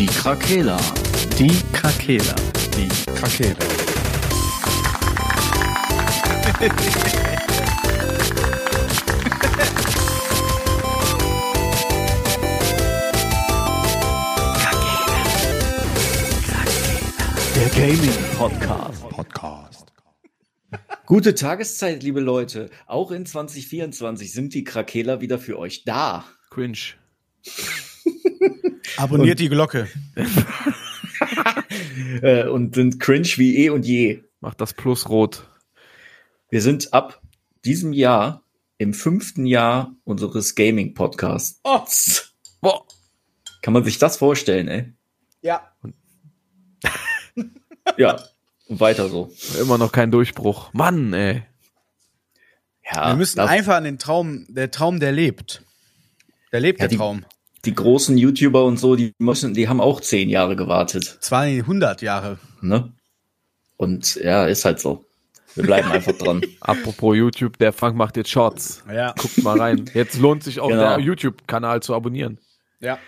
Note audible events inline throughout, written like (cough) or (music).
Die Krakela. Die Krakela. Die Krakela. Der Gaming Podcast. Podcast. Gute Tageszeit, liebe Leute. Auch in 2024 sind die Krakeler wieder für euch da. Cringe. (laughs) Abonniert die Glocke. (laughs) Äh, und sind cringe wie eh und je. Macht das Plus rot. Wir sind ab diesem Jahr im fünften Jahr unseres Gaming-Podcasts. Oh. Boah. Kann man sich das vorstellen, ey? Ja. Ja, und weiter so. Immer noch kein Durchbruch. Mann, ey. Ja, Wir müssen einfach an den Traum, der Traum, der lebt. Der lebt Ja, der die- Traum. Die großen YouTuber und so, die müssen, die haben auch zehn Jahre gewartet, 200 Jahre. ne? Und ja, ist halt so. Wir bleiben einfach dran. (laughs) Apropos YouTube, der Frank macht jetzt Shorts. Ja. Guckt mal rein. Jetzt lohnt sich auch Genau. der YouTube-Kanal zu abonnieren. Ja.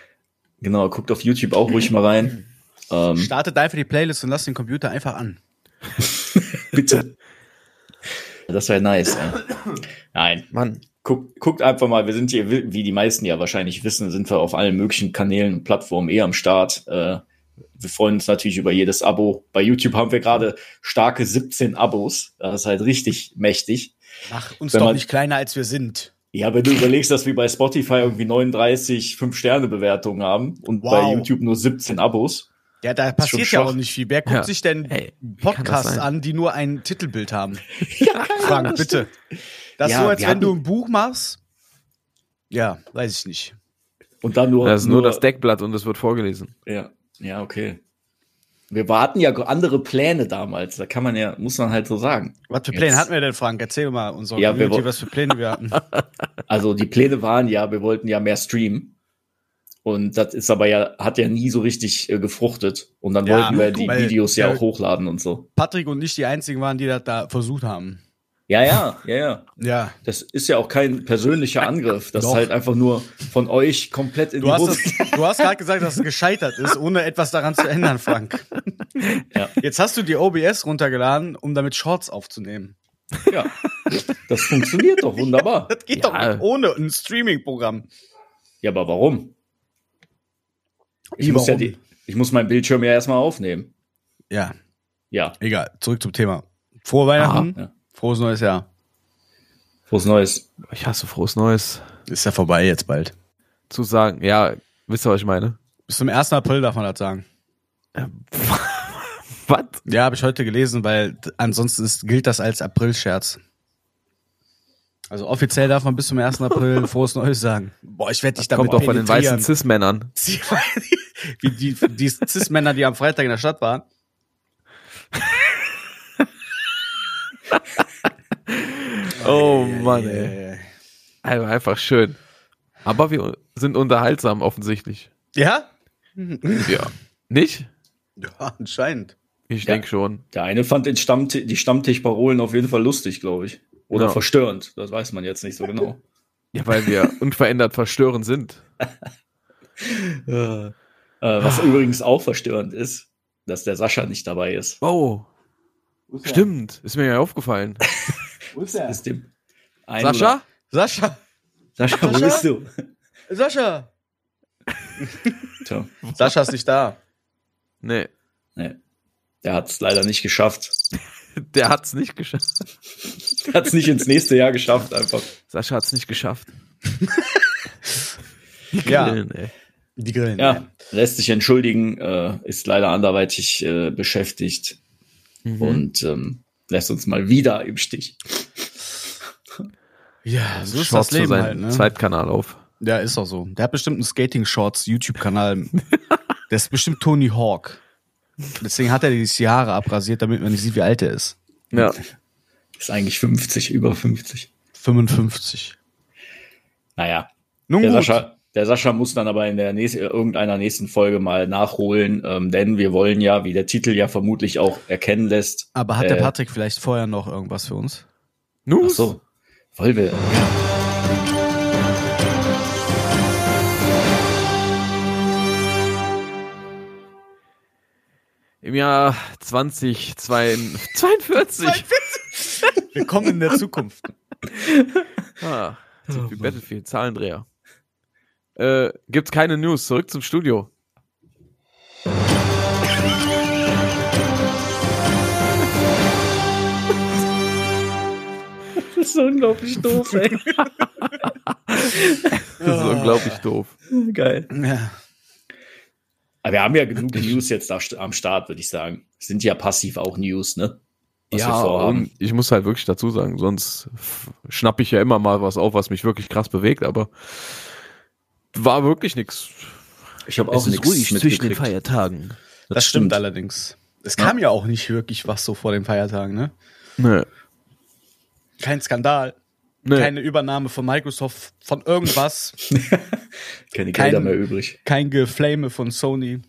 Genau, guckt auf YouTube auch ruhig mal rein. Ähm, Startet einfach die Playlist und lasst den Computer einfach an. (laughs) bitte. Das wäre nice. Ey. Nein, Mann. Guckt, guckt einfach mal. Wir sind hier, wie die meisten ja wahrscheinlich wissen, sind wir auf allen möglichen Kanälen und Plattformen eh am Start. Äh, wir freuen uns natürlich über jedes Abo. Bei YouTube haben wir gerade starke 17 Abos. Das ist halt richtig mächtig. Mach uns Wenn doch man- nicht kleiner, als wir sind. Ja, wenn du überlegst, dass wir bei Spotify irgendwie 39 5-Sterne-Bewertungen haben und bei Wow. YouTube nur 17 Abos. Ja, da passiert ja auch nicht viel. Wer guckt Ja. sich denn Ey, wie kann das Podcasts an, die nur ein Titelbild haben? (laughs) Frank, bitte. Das ist Ja, so, als wenn du ein Buch machst. Ja, weiß ich nicht. Und dann nur, Das ist nur das Deckblatt und es wird vorgelesen. Ja, ja, okay. Wir hatten ja andere Pläne damals. Da kann man ja, muss man halt so sagen. Was für Jetzt- Pläne hatten wir denn, Frank? Erzähl mal unserer Ja, wir Community, was für Pläne wir hatten. (laughs) Also die Pläne waren ja, wir wollten ja mehr streamen. Und das ist aber ja, hat ja nie so richtig äh, gefruchtet. Und dann Ja, wollten wir die Videos ja ja. auch hochladen und so. Patrick und ich die einzigen waren, die das da versucht haben. Ja, ja, ja, ja. Ja. Das ist ja auch kein persönlicher Angriff. Das Doch. ist halt einfach nur von euch komplett in Du die hast, das, du hast gerade gesagt, dass es gescheitert ist, ohne etwas daran zu ändern, Frank. Ja. Jetzt hast du die OBS runtergeladen, um damit Shorts aufzunehmen. ja. Das funktioniert doch wunderbar. (laughs) Das geht Ja. doch ohne ein Streaming-Programm. Ja, aber warum? Ich Wie, muss ja die, ich muss meinen Bildschirm ja erstmal aufnehmen. Ja, Ja. egal. Zurück zum Thema. Frohe Weihnachten. Ja. Frohes neues Jahr. Frohes Neues. Ich hasse frohes Neues. Ist ja vorbei jetzt bald. Zu sagen, ja, wisst ihr, was ich meine? Bis zum 1. April darf man das sagen. (laughs) Was? Ja, habe ich heute gelesen, weil ansonsten ist, gilt das als April-Scherz. Also offiziell darf man bis zum 1. April (laughs) frohes Neues sagen. Boah, ich werde dich damit Kommt doch von den weißen. Cis-Männern. (laughs) Wie die, die Cis-Männer, die am Freitag in der Stadt waren. Oh Mann, ey. Also einfach schön. Aber wir sind unterhaltsam offensichtlich. Ja? Ja. Nicht? Ja, anscheinend. Ich Ja. denke schon. Der eine fand den Stammti die Stammtischparolen auf jeden Fall lustig, glaube ich. Oder Ja. verstörend. Das weiß man jetzt nicht so genau. Ja, weil wir (laughs) unverändert verstörend sind. äh, was übrigens auch verstörend ist, dass der Sascha nicht dabei ist. Oh, stimmt. Ist mir ja aufgefallen. (laughs) Wo ist er? Ist dem Sascha? Sascha? Oder- Sascha, wo Sascha? bist du? Sascha! Sascha ist nicht da. Nee, nee. Der hat es leider nicht geschafft. der hat's nicht geschafft. Hat es nicht ins nächste Jahr geschafft, einfach. Sascha hat's nicht geschafft. (laughs) Ja. Grillen, ey. Die Grillen. Ja, lässt sich entschuldigen, äh, ist leider anderweitig äh, beschäftigt Mhm. und ähm, lässt uns mal wieder im Stich. Ja, so ist das zu Leben seinem halt, ne? Zweitkanal auf. Ja, ist auch so. Der hat bestimmt einen Skating-Shorts-YouTube-Kanal. (laughs) Der ist bestimmt Tony Hawk. Deswegen hat er die Haare abrasiert, damit man nicht sieht, wie alt er ist. Ja. (laughs) Ist eigentlich 50, über 50. 55. Naja, Nun der gut. Sascha, der Sascha muss dann aber in der nächsten, irgendeiner nächsten Folge mal nachholen, ähm, denn wir wollen ja, wie der Titel ja vermutlich auch erkennen lässt. Aber hat der äh, Patrick vielleicht vorher noch irgendwas für uns? Ach Nus? so, wollen wir. Im Jahr 2042. (laughs) Willkommen in der Zukunft. Ah, so wie Battlefield, Zahlendreher. Äh, gibt's keine News. Zurück zum Studio. Das ist unglaublich doof, ey. Das ist unglaublich doof. Geil. Ja. Aber wir haben ja genug News jetzt am Start, würde ich sagen. Sind ja passiv auch News, ne? Was wir ja, vorhaben. und ich muss halt wirklich dazu sagen, sonst f- schnapp ich ja immer mal was auf, was mich wirklich krass bewegt, aber war wirklich nix. Ich habe auch nichts mitgekriegt. Feiertagen. Das, stimmt allerdings. Es kam ja. auch nicht wirklich was so vor den Feiertagen, ne? Nee. Kein Skandal, Nee. keine Übernahme von Microsoft von irgendwas, (laughs) Keine Kein- Gelder mehr übrig. kein Geflame von Sony.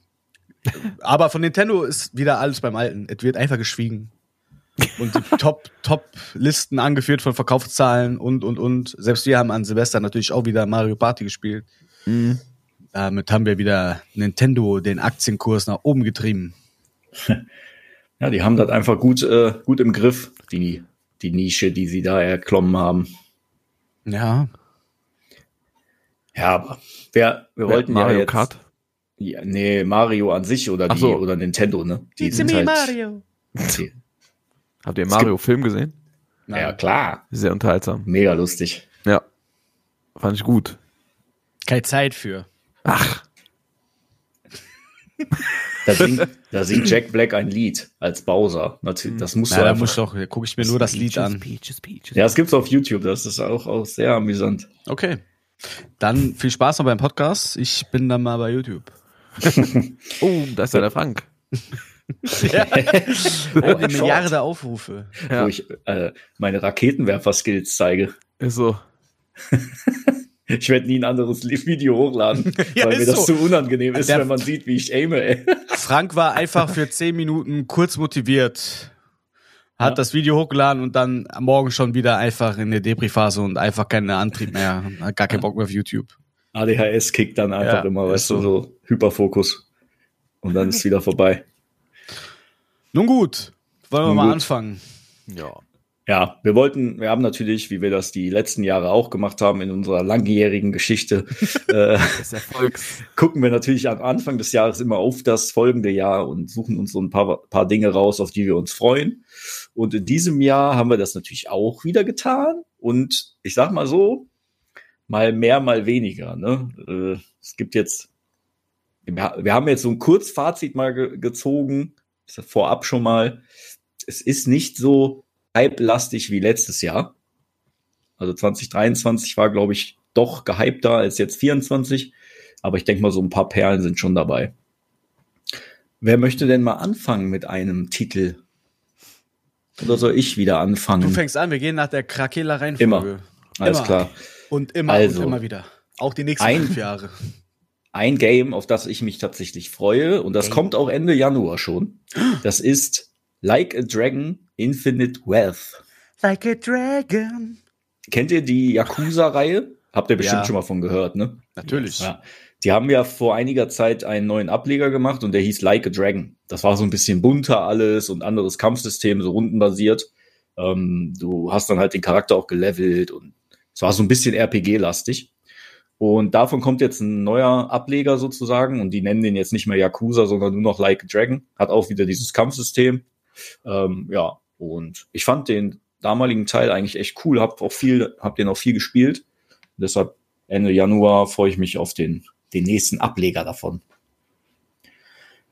Aber von Nintendo ist wieder alles beim Alten. Es wird einfach geschwiegen. Und die (laughs) Top, Top-Listen angeführt von Verkaufszahlen und, und, und. Selbst wir haben an Silvester natürlich auch wieder Mario Party gespielt. Mhm. Damit haben wir wieder Nintendo den Aktienkurs nach oben getrieben. (laughs) Ja, die haben das einfach gut, äh, gut im Griff, die, die Nische, die sie da erklommen haben. Ja. Ja, aber wer, wir wollten Mario ja jetzt, Kart. Ja, nee, Mario an sich oder Ach die so. oder Nintendo, ne? Die sind halt, Die, (laughs) Habt ihr Mario Film gesehen? Nein. ja, klar. Sehr unterhaltsam. Mega lustig. Ja. Fand ich gut. Keine Zeit für. Ach, Da singt, da singt Jack Black ein Lied als Bowser. Das musst Na, du da muss ich doch, da gucke ich mir nur das Lied an. Peaches, Peaches. ja, das gibt's auf YouTube. Das ist auch, auch sehr amüsant. Okay. Dann viel Spaß noch beim Podcast. Ich bin dann mal bei YouTube. (laughs) Oh, da ist ja der Frank. (laughs) (laughs) Oh, eine Milliarde Aufrufe. Ja. Wo ich äh, meine Raketenwerfer-Skills zeige. Ist so. Ich werde nie ein anderes Video hochladen, (laughs) Ja, weil mir das so. zu unangenehm ist, Der- wenn man sieht, wie ich aime. Ey. Frank war einfach für 10 Minuten kurz motiviert, hat Ja. das Video hochgeladen und dann am Morgen schon wieder einfach in der Depri-Phase und einfach keinen Antrieb mehr, hat gar keinen Bock mehr auf YouTube. ADHS kickt dann einfach Ja, immer, weißt du, so. so Hyperfokus. Und dann ist wieder vorbei. Nun gut, wollen wir Nun mal gut. anfangen. Ja. Ja, wir wollten, wir haben natürlich, wie wir das die letzten Jahre auch gemacht haben in unserer langjährigen Geschichte, (laughs) äh, Des Erfolgs. gucken wir natürlich am Anfang des Jahres immer auf das folgende Jahr und suchen uns so ein paar, paar Dinge raus, auf die wir uns freuen. Und in diesem Jahr haben wir das natürlich auch wieder getan. Und ich sag mal so, mal mehr, mal weniger. Ne? Äh, es gibt jetzt, wir, wir haben jetzt so ein Kurzfazit mal ge gezogen, vorab schon mal. Es ist nicht so hype-lastig wie letztes Jahr. Also 2023 war, glaube ich, doch gehypter als jetzt 24. Aber ich denke mal, so ein paar Perlen sind schon dabei. Wer möchte denn mal anfangen mit einem Titel? Oder soll ich wieder Du anfangen? fängst an, wir gehen nach der Krakela Reihenfolge. Immer. Alles Immer. klar. Und immer Also. und immer wieder. Auch die nächsten Ein- fünf Jahre. Ein Game, auf das ich mich tatsächlich freue, und das Game. kommt auch Ende Januar schon. Das ist Like a Dragon Infinite Wealth. Like a dragon. Kennt ihr die Yakuza-Reihe? Habt ihr bestimmt Ja. schon mal von gehört, ne? Natürlich. Ja. Die haben ja vor einiger Zeit einen neuen Ableger gemacht und der hieß Like a Dragon. Das war so ein bisschen bunter alles und anderes Kampfsystem, so rundenbasiert. Ähm, du hast dann halt den Charakter auch gelevelt und es war so ein bisschen RPG-lastig. Und davon kommt jetzt ein neuer Ableger sozusagen und die nennen den jetzt nicht mehr Yakuza, sondern nur noch Like a Dragon. Hat auch wieder dieses Kampfsystem. Ähm, ja, und ich fand den damaligen Teil eigentlich echt cool, hab auch viel, hab den auch viel gespielt. Deshalb Ende Januar freue ich mich auf den, den nächsten Ableger davon.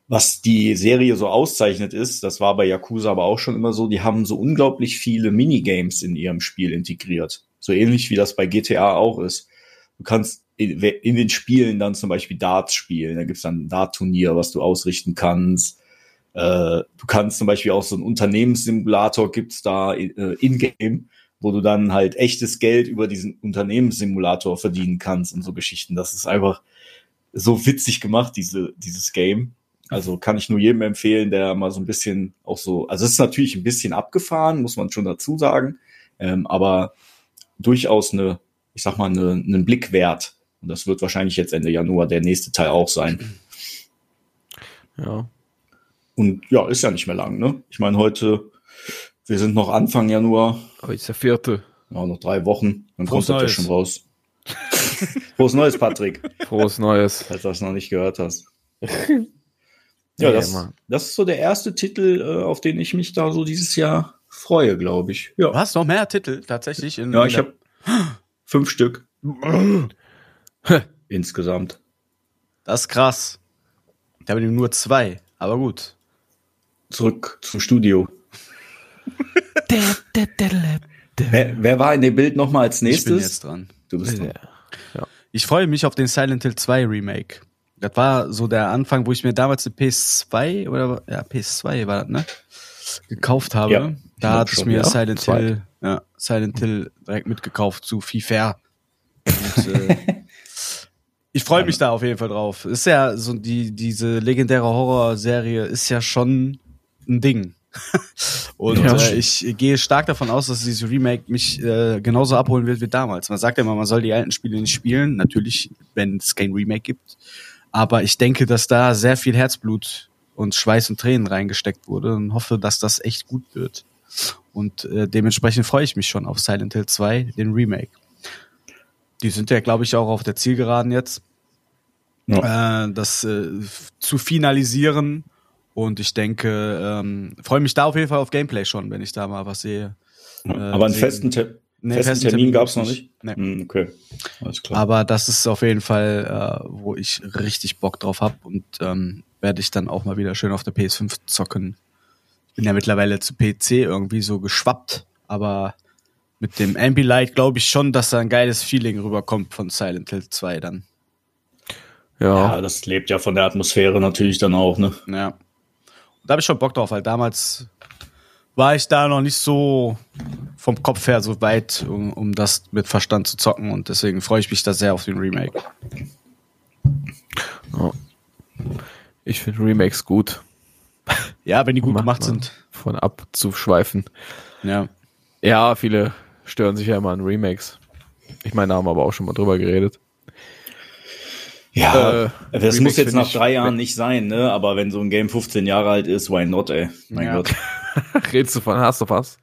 Was die Serie so auszeichnet ist, das war bei Yakuza aber auch schon immer so, die haben so unglaublich viele Minigames in ihrem Spiel integriert. So ähnlich wie das bei GTA auch ist. Du kannst in, in den Spielen dann zum Beispiel Darts spielen. Da gibt's dann ein Dart-Turnier, was du ausrichten kannst. Äh, du kannst zum Beispiel auch so einen Unternehmenssimulator gibt's da äh, in-game, wo du dann halt echtes Geld über diesen Unternehmenssimulator verdienen kannst und so Geschichten. Das ist einfach so witzig gemacht, diese, dieses Game. Also kann ich nur jedem empfehlen, der mal so ein bisschen auch so, also es ist natürlich ein bisschen abgefahren, muss man schon dazu sagen, ähm, aber durchaus eine, ich sag mal, eine, einen Blick wert. Und das wird wahrscheinlich jetzt Ende Januar der nächste Teil auch sein. Ja. Und ja, ist ja nicht mehr lang, ne? Ich meine, heute, wir sind noch Anfang Januar, Heute ist der vierte. ja, noch drei Wochen, dann Frohes kommt das ja Neues. schon raus. Frohes Neues, Patrick, Frohes Neues. falls du das noch nicht gehört hast. (laughs) Ja, Ja, das, Mann. das ist so der erste Titel, äh, auf den ich mich da so dieses Jahr freue, glaube ich. Ja, Du hast noch mehr Titel tatsächlich. In, ja in ich der- habe (gasps) fünf Stück insgesamt. Das ist krass. Ich habe nur zwei, aber gut. Zurück zum Studio. Wer, wer war in dem Bild nochmal als Ich bin nächstes? jetzt dran. Du bist dran. Ich freue mich auf den Silent Hill 2 Remake. Das war so der Anfang, wo ich mir damals eine PS2 oder ja, PS2 war das, ne? Gekauft habe. Ja, da hatte ich schon, mir ja. Silent Zwei. Hill, ja, Silent Hill direkt mitgekauft zu FIFA. Und, äh, (laughs) ich freue mich da auf jeden Fall drauf. Ist ja so die diese legendäre Horrorserie ist ja schon ein Ding. (laughs) Und Ja. äh, ich gehe stark davon aus, dass dieses Remake mich äh, genauso abholen wird wie damals. Man sagt ja immer, man soll die alten Spiele nicht spielen. Natürlich, wenn es kein Remake gibt. Aber ich denke, dass da sehr viel Herzblut und Schweiß und Tränen reingesteckt wurde und hoffe, dass das echt gut wird. Und äh, dementsprechend freue ich mich schon auf Silent Hill 2, den Remake. Die sind ja, glaube ich, auch auf der Zielgeraden jetzt, äh, das äh, zu finalisieren. Und ich denke, ähm, freue mich da auf jeden Fall auf Gameplay schon, wenn ich da mal was sehe. Äh, Aber einen sehen. festen, Te Nee, festen festen Termin Termin gab es noch nicht? nicht. Hm, okay, alles klar. Aber das ist auf jeden Fall, äh, wo ich richtig Bock drauf hab und ähm, werde ich dann auch mal wieder schön auf der PS5 zocken. Ich bin ja mittlerweile zu PC irgendwie so geschwappt, aber mit dem Ambilight glaube ich schon, dass da ein geiles Feeling rüberkommt von Silent Hill 2 dann. Ja. ja, das lebt ja von der Atmosphäre natürlich dann auch, ne? Ja. Da habe ich schon Bock drauf, weil damals war ich da noch nicht so vom Kopf her so weit, um, um das mit Verstand zu zocken und deswegen freue ich mich da sehr auf den Remake. Ich finde Remakes gut. (laughs) Ja, wenn die gut Macht gemacht sind. Von abzuschweifen. Ja. Ja, viele stören sich ja immer an Remakes. Ich meine, da haben wir aber auch schon mal drüber geredet. Ja, Äh, das muss jetzt nach drei Jahren nicht sein, ne? Aber wenn so ein Game 15 Jahre alt ist, why not, ey? Mein Ja. Gott. (laughs) Redest du von Hast of Us?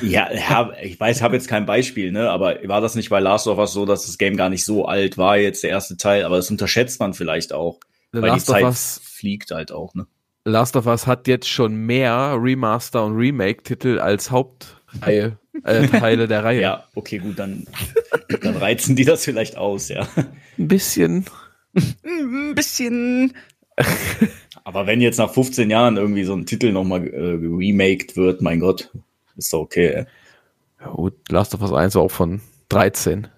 Ja, ja, ich weiß, habe jetzt kein Beispiel, ne? Aber war das nicht bei Last of Us so, dass das Game gar nicht so alt war, jetzt der erste Teil? Aber das unterschätzt man vielleicht auch. The weil Last die of Zeit Us fliegt halt auch, ne? Last of Us hat jetzt schon mehr Remaster und Remake-Titel als Hauptreihe, äh, (laughs) Teile der Reihe. Ja, okay, gut, dann, dann reizen die das vielleicht aus, ja. Ein bisschen. Ein bisschen. Aber wenn jetzt nach 15 Jahren irgendwie so ein Titel nochmal äh, remaked wird, mein Gott, ist doch okay. Ey. Ja, gut, Last of Us 1 war auch von 13.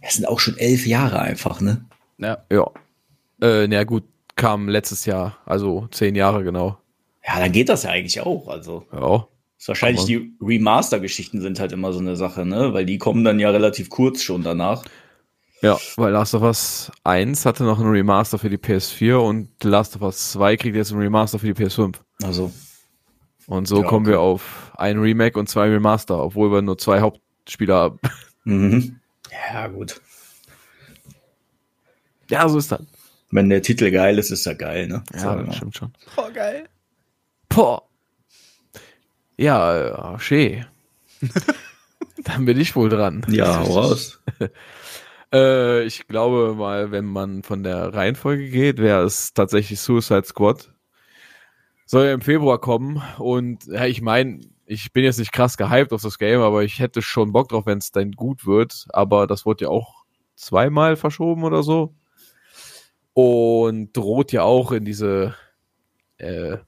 Es sind auch schon elf Jahre einfach, ne? Ja. Ja. Äh, na gut, kam letztes Jahr, also zehn Jahre genau. Ja, dann geht das ja eigentlich auch. Also Ja. ist wahrscheinlich Aber- die Remaster-Geschichten sind halt immer so eine Sache, ne? Weil die kommen dann ja relativ kurz schon danach. Ja, weil Last of Us 1 hatte noch ein Remaster für die PS4 und Last of Us 2 kriegt jetzt ein Remaster für die PS5. Also Und so Ja, kommen okay. wir auf ein Remake und zwei Remaster, obwohl wir nur zwei Hauptspieler haben. (laughs) mhm. ja gut. Ja, so ist das. Wenn der Titel geil ist, ist er geil, ne? Ja, das stimmt schon. Voll geil. Boah. Ja, äh, schee. (laughs) Dann bin ich wohl dran. Ja, hau raus. (laughs) Äh, ich glaube mal, wenn man von der Reihenfolge geht, wäre es tatsächlich Suicide Squad. Soll ja im Februar kommen und ja, ich meine, ich bin jetzt nicht krass gehypt auf das Game, aber ich hätte schon Bock drauf, wenn es dann gut wird. Aber das wurde ja auch zweimal verschoben oder so. Und droht ja auch in diese äh,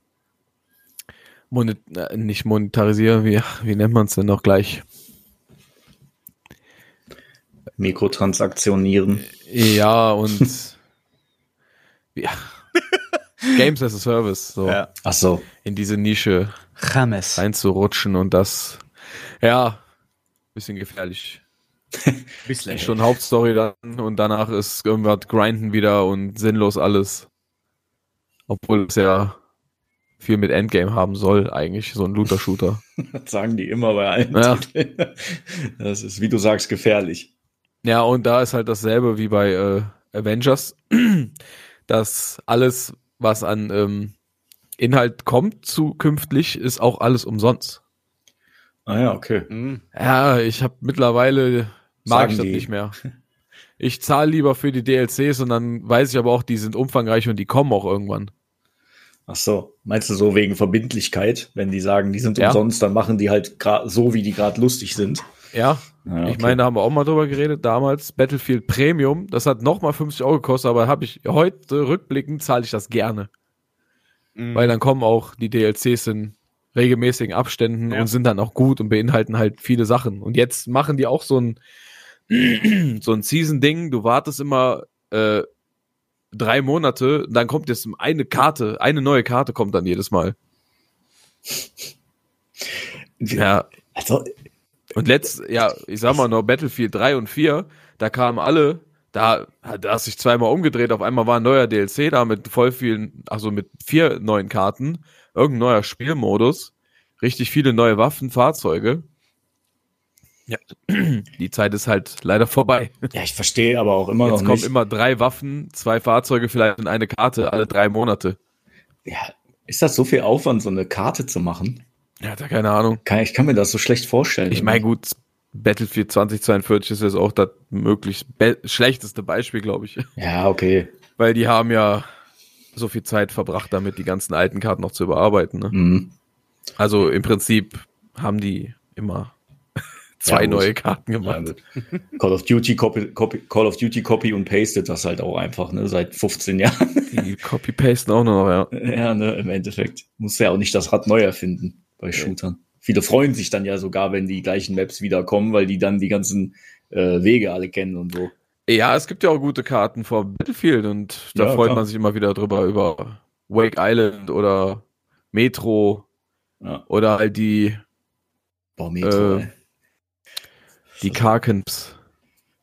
Monet äh, nicht monetarisieren, wie, wie nennt man es denn noch gleich? Mikrotransaktionieren. Ja, und (laughs) ja. Games as a Service, so Ja. Ach so. in diese Nische James. reinzurutschen und das, ja, bisschen gefährlich. (laughs) Bisschen. Schon Hauptstory dann und danach ist irgendwas Grinden wieder und sinnlos alles. Obwohl es ja viel mit Endgame haben soll, eigentlich, so ein Looter-Shooter. (laughs) Das sagen die immer bei allen Ja. Titeln. Das ist, wie du sagst, gefährlich. Ja, und da ist halt dasselbe wie bei äh, Avengers, (clears throat) dass alles, was an ähm, Inhalt kommt zukünftig, ist auch alles umsonst. Ah ja, okay. Mhm. Ja, ich habe mittlerweile mag Sagen ich das die. nicht mehr. (laughs) Ich zahle lieber für die DLCs und dann weiß ich aber auch, die sind umfangreich und die kommen auch irgendwann. Ach so, meinst du so wegen Verbindlichkeit, wenn die sagen, die sind Ja. umsonst, dann machen die halt so, wie die gerade lustig sind. Ja, Ja, ich okay. meine, da haben wir auch mal drüber geredet, damals Battlefield Premium, das hat nochmal 50 Euro gekostet, aber habe ich heute rückblickend zahle ich das gerne, Mhm. weil dann kommen auch die DLCs in regelmäßigen Abständen Ja. und sind dann auch gut und beinhalten halt viele Sachen. Und jetzt machen die auch so ein (clears throat) so ein Season-Ding, du wartest immer äh, drei Monate, dann kommt jetzt eine Karte, eine neue Karte kommt dann jedes Mal. Ja, Also, Und letzt, ja, ich sag mal noch Battlefield 3 und 4, da kamen alle, da, da hast sich zweimal umgedreht, auf einmal war ein neuer DLC da mit voll vielen, also mit vier neuen Karten, irgendein neuer Spielmodus, richtig viele neue Waffen, Fahrzeuge. Ja, die Zeit ist halt leider vorbei. ja, ich verstehe aber auch immer Jetzt noch kommen nicht. immer drei Waffen, zwei Fahrzeuge vielleicht in eine Karte alle drei Monate. ja, ist das so viel Aufwand, so eine Karte zu machen? Ja, da keine Ahnung. Kann, ich kann mir das so schlecht vorstellen. Ich meine, gut, Battlefield 2042 ist jetzt auch das möglichst be schlechteste Beispiel, glaube ich. Ja, okay. Weil die haben ja so viel Zeit verbracht, damit die ganzen alten Karten noch zu überarbeiten. Ne? Mhm. Also im Prinzip haben die immer (laughs) zwei Ja, neue Karten Ja, gemacht. gut. Call of Duty copy, copy, Call of Duty copy und pastet das halt auch einfach, ne, seit 15 Jahren. Die copy-pasten auch nur noch, ja. (laughs) ja, ne, im Endeffekt. Muss ja auch nicht das Rad neu erfinden bei Shootern. Viele freuen sich dann ja sogar, wenn die gleichen Maps wiederkommen, weil die dann die ganzen äh, Wege alle kennen und so. Ja, es gibt ja auch gute Karten vor Battlefield und da Ja, freut klar. man sich immer wieder drüber, über Wake Island oder Metro Ja. oder halt die, Boah, Metro, Äh, die Karkens.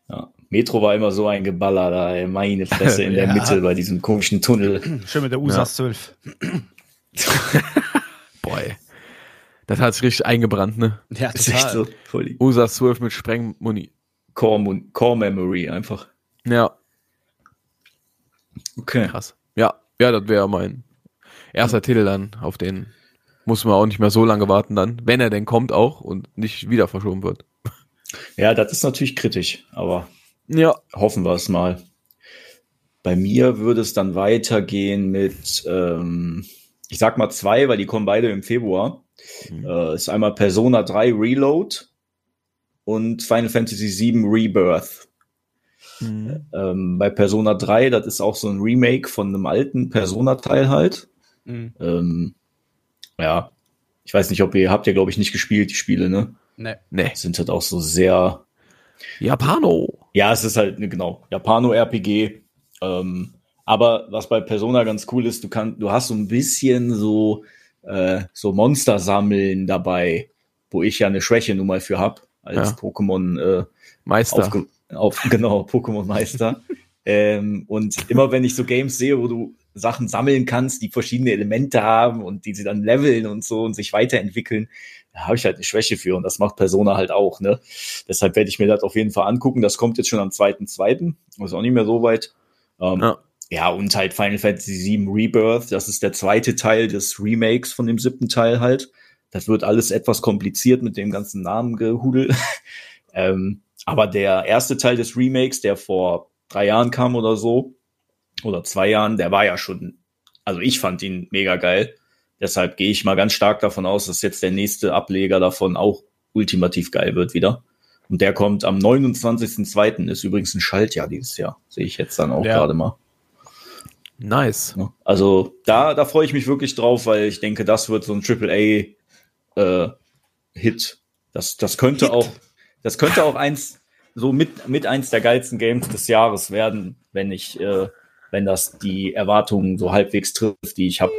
Ja. Metro war immer so ein Geballer da, ey. meine Fresse in (laughs) der Ja. Mitte bei diesem komischen Tunnel. Schön mit der USAS 12. (laughs) Boah, ey. Das hat sich richtig eingebrannt, ne? Ja, Das ist echt so voll USA 12 mit Sprengmuni. Core, Core Memory einfach. Ja, Okay. krass. Ja, ja, das wäre mein erster Titel dann, auf den muss man auch nicht mehr so lange warten dann, wenn er denn kommt auch und nicht wieder verschoben wird. (laughs) Ja, das ist natürlich kritisch, aber Ja. hoffen wir es mal. Bei mir würde es dann weitergehen mit, ähm, ich sag mal zwei, weil die kommen beide im Februar. Mhm. Äh, ist einmal Persona 3 Reload und Final Fantasy 7 Rebirth. Mhm. Ähm, bei Persona 3, das ist auch so ein Remake von einem alten Persona-Teil halt. Mhm. Ähm, ja, ich weiß nicht, ob ihr, habt ihr glaube ich nicht gespielt, die Spiele, ne? Ne. Nee. Sind halt auch so sehr, Japano. Ja, es ist halt, ne, genau, Japano-RPG. Ähm, aber was bei Persona ganz cool ist, du kannst, du hast so ein bisschen so, äh, so Monster sammeln dabei, wo ich ja eine Schwäche nun mal für hab, als Ja. Pokémon äh, Meister. aufge auf, (laughs) genau, Pokémon-Meister. ähm, und immer wenn ich so Games sehe, wo du Sachen sammeln kannst, die verschiedene Elemente haben und die sie dann leveln und so und sich weiterentwickeln, da habe ich halt eine Schwäche für und das macht Persona halt auch, ne? Deshalb werde ich mir das auf jeden Fall angucken. Das kommt jetzt schon am 2.2., ist auch nicht mehr so weit. Ähm, Ja. Ja, und halt Final Fantasy VII Rebirth, das ist der zweite Teil des Remakes von dem siebten Teil halt. Das wird alles etwas kompliziert mit dem ganzen Namengehudel. (laughs) ähm, aber der erste Teil des Remakes, der vor drei Jahren kam oder so, oder zwei Jahren, der war ja schon, also ich fand ihn mega geil. Deshalb gehe ich mal ganz stark davon aus, dass jetzt der nächste Ableger davon auch ultimativ geil wird wieder. Und der kommt am 29.02. Ist übrigens ein Schaltjahr dieses Jahr. Sehe ich jetzt dann auch Ja. gerade mal. Nice. Also da, da freue ich mich wirklich drauf, weil ich denke, das wird so ein AAA äh, Hit. Das, das könnte auch, das könnte auch eins, so mit, mit eins der geilsten Games des Jahres werden, wenn ich, äh, wenn das die Erwartungen so halbwegs trifft, die ich habe.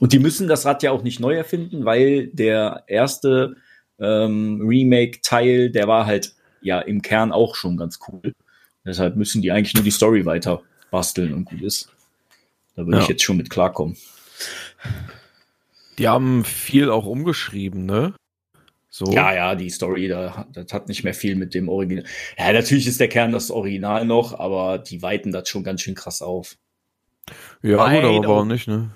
Und die müssen das Rad ja auch nicht neu erfinden, weil der erste ähm, Remake-Teil, der war halt ja im Kern auch schon ganz cool. Deshalb müssen die eigentlich nur die Story weiter basteln und gut ist. Da würde Ja. ich jetzt schon mit klarkommen. Die haben viel auch umgeschrieben, ne? So. Ja, ja, die Story, da, das hat nicht mehr viel mit dem Original. Ja, natürlich ist der Kern das Original noch, aber die weiten das schon ganz schön krass auf. ja gut, Wide aber warum nicht, ne?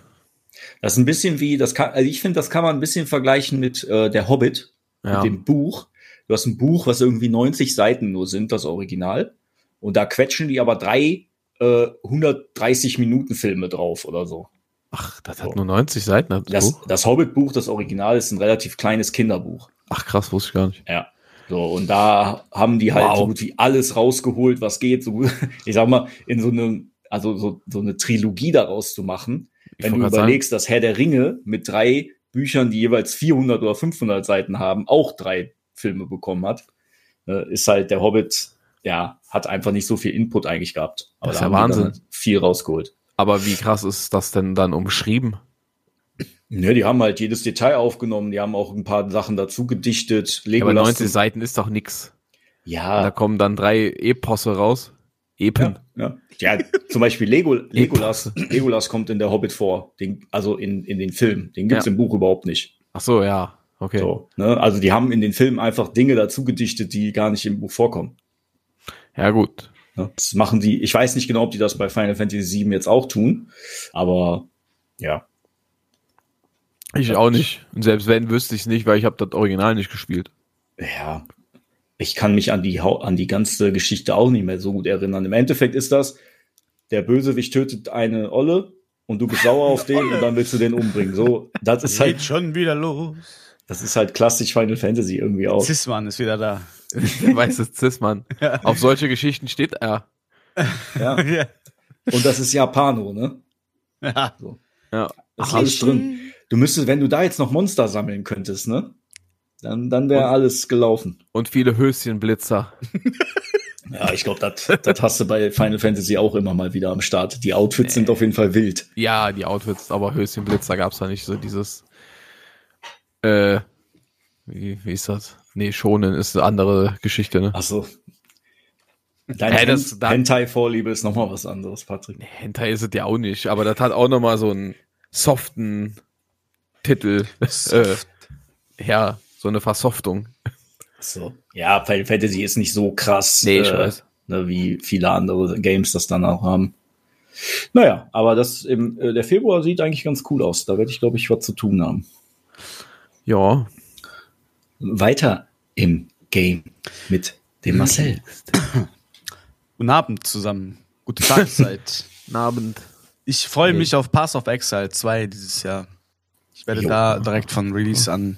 Das ist ein bisschen wie, das kann, also ich finde, das kann man ein bisschen vergleichen mit äh, der Hobbit, Ja. mit dem Buch. Du hast ein Buch, was irgendwie 90 Seiten nur sind, das Original. Und da quetschen die aber drei äh, 130 Minuten Filme drauf oder so. Ach, das hat nur 90 Seiten. Das Das, das Hobbit-Buch, das Original, ist ein relativ kleines Kinderbuch. Ach, krass, wusste ich gar nicht. Ja. So, und da haben die halt Wow. so gut wie alles rausgeholt, was geht. So (laughs) ich sag mal, in so eine, also so, so eine Trilogie daraus zu machen. Ich Wenn du überlegst, dass Herr der Ringe mit drei Büchern, die jeweils 400 oder 500 Seiten haben, auch drei Filme bekommen hat, äh, ist halt der Hobbit, ja, hat einfach nicht so viel Input eigentlich gehabt. Aber Das ist da ja Wahnsinn. viel rausgeholt. Aber wie krass ist das denn dann umschrieben? Ne, die haben halt jedes Detail aufgenommen, die haben auch ein paar Sachen dazu gedichtet. Ja, aber Legolas 90 Seiten ist doch nix. Da ja, kommen dann drei Eposse raus. Epen. ja, ja. ja, zum Beispiel Lego, (laughs) Legolas, Legolas kommt in der Hobbit vor, den, also in, in den Film. Den gibt's Ja. im Buch überhaupt nicht. Ach so, ja. Okay. So, ne? Also die haben in den Filmen einfach Dinge dazu gedichtet, die gar nicht im Buch vorkommen. Ja, gut. Das machen die, ich weiß nicht genau, ob die das bei Final Fantasy VII jetzt auch tun, aber ja. Ich auch nicht. Und selbst wenn, wüsste ich es nicht, weil ich habe das Original nicht gespielt. Ja, ich kann mich an die, an die ganze Geschichte auch nicht mehr so gut erinnern. Im Endeffekt ist das, der Bösewicht tötet eine Olle und du bist sauer (laughs) auf den und dann willst du den umbringen. So, das ist Geht halt, schon wieder los. Das ist halt klassisch Final Fantasy irgendwie auch. Zisman ist wieder da. (laughs) Der weiße Zismann. (laughs) Auf solche Geschichten steht er. Ja. (laughs) ja. Und das ist Japano, ne? ja. Ja. Das ist alles drin. Du müsstest, wenn du da jetzt noch Monster sammeln könntest, ne? Dann, dann wäre alles gelaufen. Und viele Höschenblitzer. Ja, ich glaube, das das hast du bei Final Fantasy auch immer mal wieder am Start. Die Outfits sind auf jeden Fall wild. Ja, die Outfits, aber Höschenblitzer gab's da nicht so dieses. Äh, wie, wie ist das? Nee, schonen ist eine andere Geschichte, ne? Ach so. Deine Hey, das- da- Hentai-Vorliebe ist nochmal was anderes, Patrick. Hentai ist es ja auch nicht, aber das hat auch nochmal so einen soften Titel. Äh, ja, so eine Versoftung. Ach So. Ja, Final Fantasy ist nicht so krass, Nee, ich weiß. ne, wie viele andere Games das dann auch haben. Naja, aber das im, äh, der Februar sieht eigentlich ganz cool aus. Da werde ich, glaube ich, was zu tun haben. Ja. Weiter im Game mit dem Marcel. Guten Abend zusammen. Gute Tageszeit. (laughs) Guten Abend. Ich freue mich auf Pass of Exile 2 dieses Jahr. Ich werde Jo. da direkt von Release an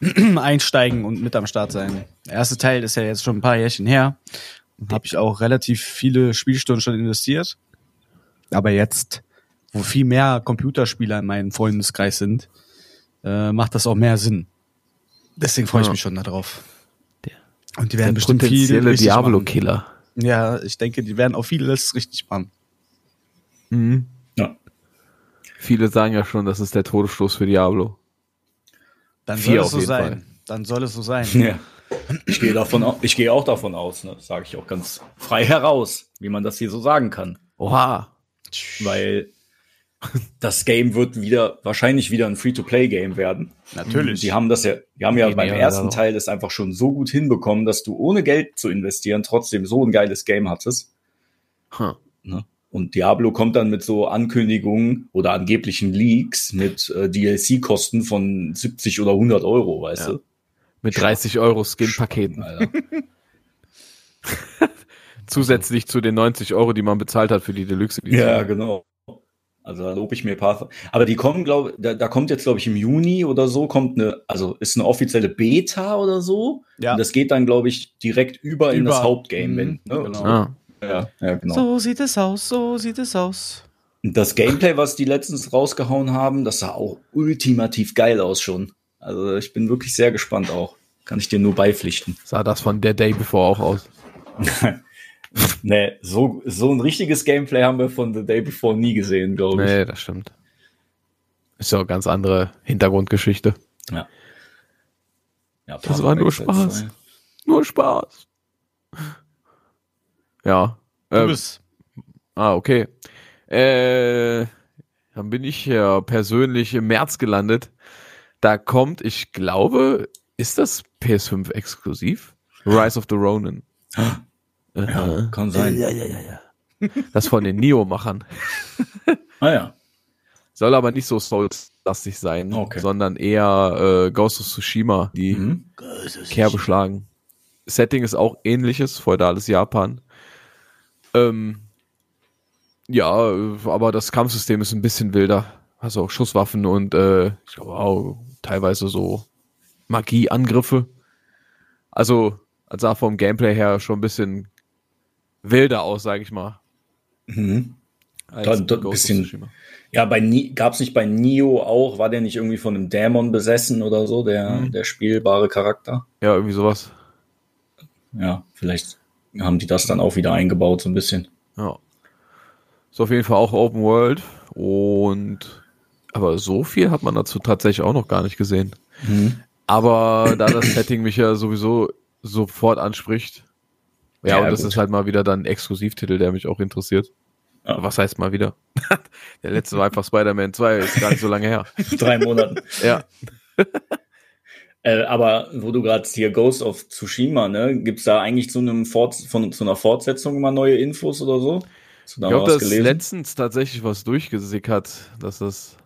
(clears throat) einsteigen und mit am Start sein. Der erste Teil ist ja jetzt schon ein paar Jährchen her. Habe ich auch relativ viele Spielstunden schon investiert. Aber jetzt, wo viel mehr Computerspieler in meinem Freundeskreis sind, äh, macht das auch mehr Sinn. Deswegen freue ich Ja. mich schon darauf. Der- Und die Der werden bestimmt viel potenzielle richtig machen. Diablo-Killer. Ja, ich denke, die werden auch vieles richtig machen. Mhm. Ja. Viele sagen ja schon, das ist der Todesstoß für Diablo. Dann Vier soll es so sein. Fall. Dann soll es so sein. (laughs) Ja. Ich gehe davon ich gehe auch davon aus, ne? sage ich auch ganz frei heraus, wie man das hier so sagen kann. Oha. Weil das Game wird wieder, wahrscheinlich wieder ein Free-to-Play-Game werden. Natürlich. Die haben das ja, die haben ja Die beim ersten. Teil das einfach schon so gut hinbekommen, dass du ohne Geld zu investieren trotzdem so ein geiles Game hattest. Hm. Ne? Und Diablo kommt dann mit so Ankündigungen oder angeblichen Leaks mit äh, DLC-Kosten von 70 oder 100 Euro, weißt Ja. du? Mit 30 Euro Skin-Paketen. (laughs) Zusätzlich zu den 90 Euro, die man bezahlt hat für die Deluxe-Edition. Ja, genau. Also da lobe ich mir ein paar. Aber die kommen, glaube da, da kommt jetzt, glaube ich, im Juni oder so, kommt eine, also ist eine offizielle Beta oder so. Ja. Und das geht dann, glaube ich, direkt über, in das Über. Hauptgame. Mhm, Wenn, ne? genau. Ah. ja, ja, genau. So sieht es aus, so sieht es aus. Und das Gameplay, was die letztens rausgehauen haben, das sah auch ultimativ geil aus schon. Also ich bin wirklich sehr gespannt auch. Kann ich dir nur beipflichten. Sah das von der Day Before auch aus. (laughs) nee, so, so ein richtiges Gameplay haben wir von The Day Before nie gesehen, glaube ich. Nee, das stimmt. Ist ja eine ganz andere Hintergrundgeschichte. Ja. ja Das war nur Spaß. Nur Spaß. Ja. Du Ähm, bist. ah, okay. Äh, dann bin ich ja persönlich im März gelandet. Da kommt, ich glaube, ist das PS5 exklusiv? Rise of the Ronin. Ja, Aha. kann sein. Ja, ja, ja, ja. Das von den Neo-Machern. Ah ja. Soll aber nicht so Souls-lastig sein, Okay. sondern eher äh, Ghost of Tsushima, die Mhm. Kerbe schlagen. Setting ist auch ähnliches, feudales Japan. Ähm, ja, äh, aber das Kampfsystem ist ein bisschen wilder. Hast auch Schusswaffen und äh, ich glaube auch teilweise so Magieangriffe. Also, als sah vom Gameplay her schon ein bisschen wilder aus, sage ich mal. Mhm. Da- da- bisschen-. Ja, bei Ni gab's nicht bei Nio auch, war der nicht irgendwie von einem Dämon besessen oder so, der, Mhm. der spielbare Charakter? Ja, irgendwie sowas. Ja, vielleicht haben die das dann auch wieder eingebaut, so ein bisschen. Ja. Ist auf jeden Fall auch Open World und aber so viel hat man dazu tatsächlich auch noch gar nicht gesehen. Aber da das Setting mich ja sowieso sofort anspricht, ja, Ja, und das gut. ist halt mal wieder dann ein Exklusivtitel, der mich auch interessiert. Ja. Was heißt mal wieder? (laughs) der letzte war einfach Spider-Man 2, ist gar nicht so lange her. (laughs) Drei Monaten. Ja. (laughs) Äh, aber wo du gerade hier Ghost of Tsushima, ne, gibt's da eigentlich zu einem von zu einer Fortsetzung mal neue Infos oder so? Ich glaube, dass gelesen? letztens tatsächlich was durchgesickert, dass das,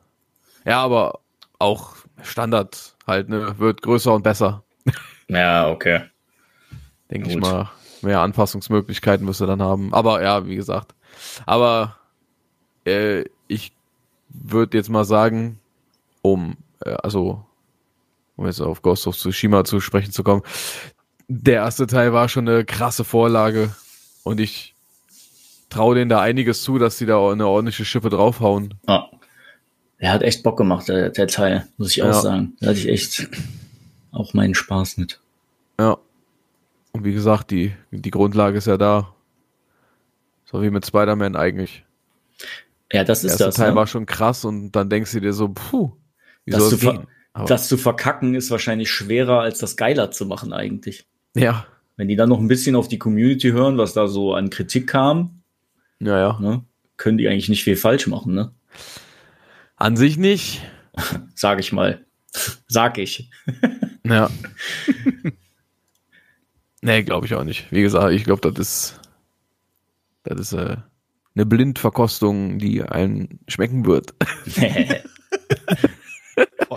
ja, aber auch Standard halt, ne, wird größer und besser. Ja, okay. denke ich mal. Mehr Anpassungsmöglichkeiten wirst du dann haben. Aber ja, wie gesagt. Aber äh, ich würde jetzt mal sagen, um, äh, also, um jetzt auf Ghost of Tsushima zu sprechen zu kommen, der erste Teil war schon eine krasse Vorlage und ich traue denen da einiges zu, dass die da eine ordentliche Schippe draufhauen. Ah. Der hat echt Bock gemacht, der, der Teil, muss ich auch Ja. sagen. Da hatte ich echt auch meinen Spaß mit. Ja. Und wie gesagt, die, die Grundlage ist ja da. So wie mit Spider-Man eigentlich. Ja, das Der ist erste das. Teil Ne? war schon krass und dann denkst du dir so, puh, wie Das zu, ver? Aber, das zu verkacken ist wahrscheinlich schwerer, als das geiler zu machen eigentlich. ja, Wenn die dann noch ein bisschen auf die Community hören, was da so an Kritik kam, ja, ja. ne, können die eigentlich nicht viel falsch machen, ne? An sich nicht. (laughs) Sag ich mal. Sag ich. Ja. (laughs) nee, glaube ich auch nicht. Wie gesagt, ich glaube, das ist, das ist äh, eine Blindverkostung, die einem schmecken wird. (laughs)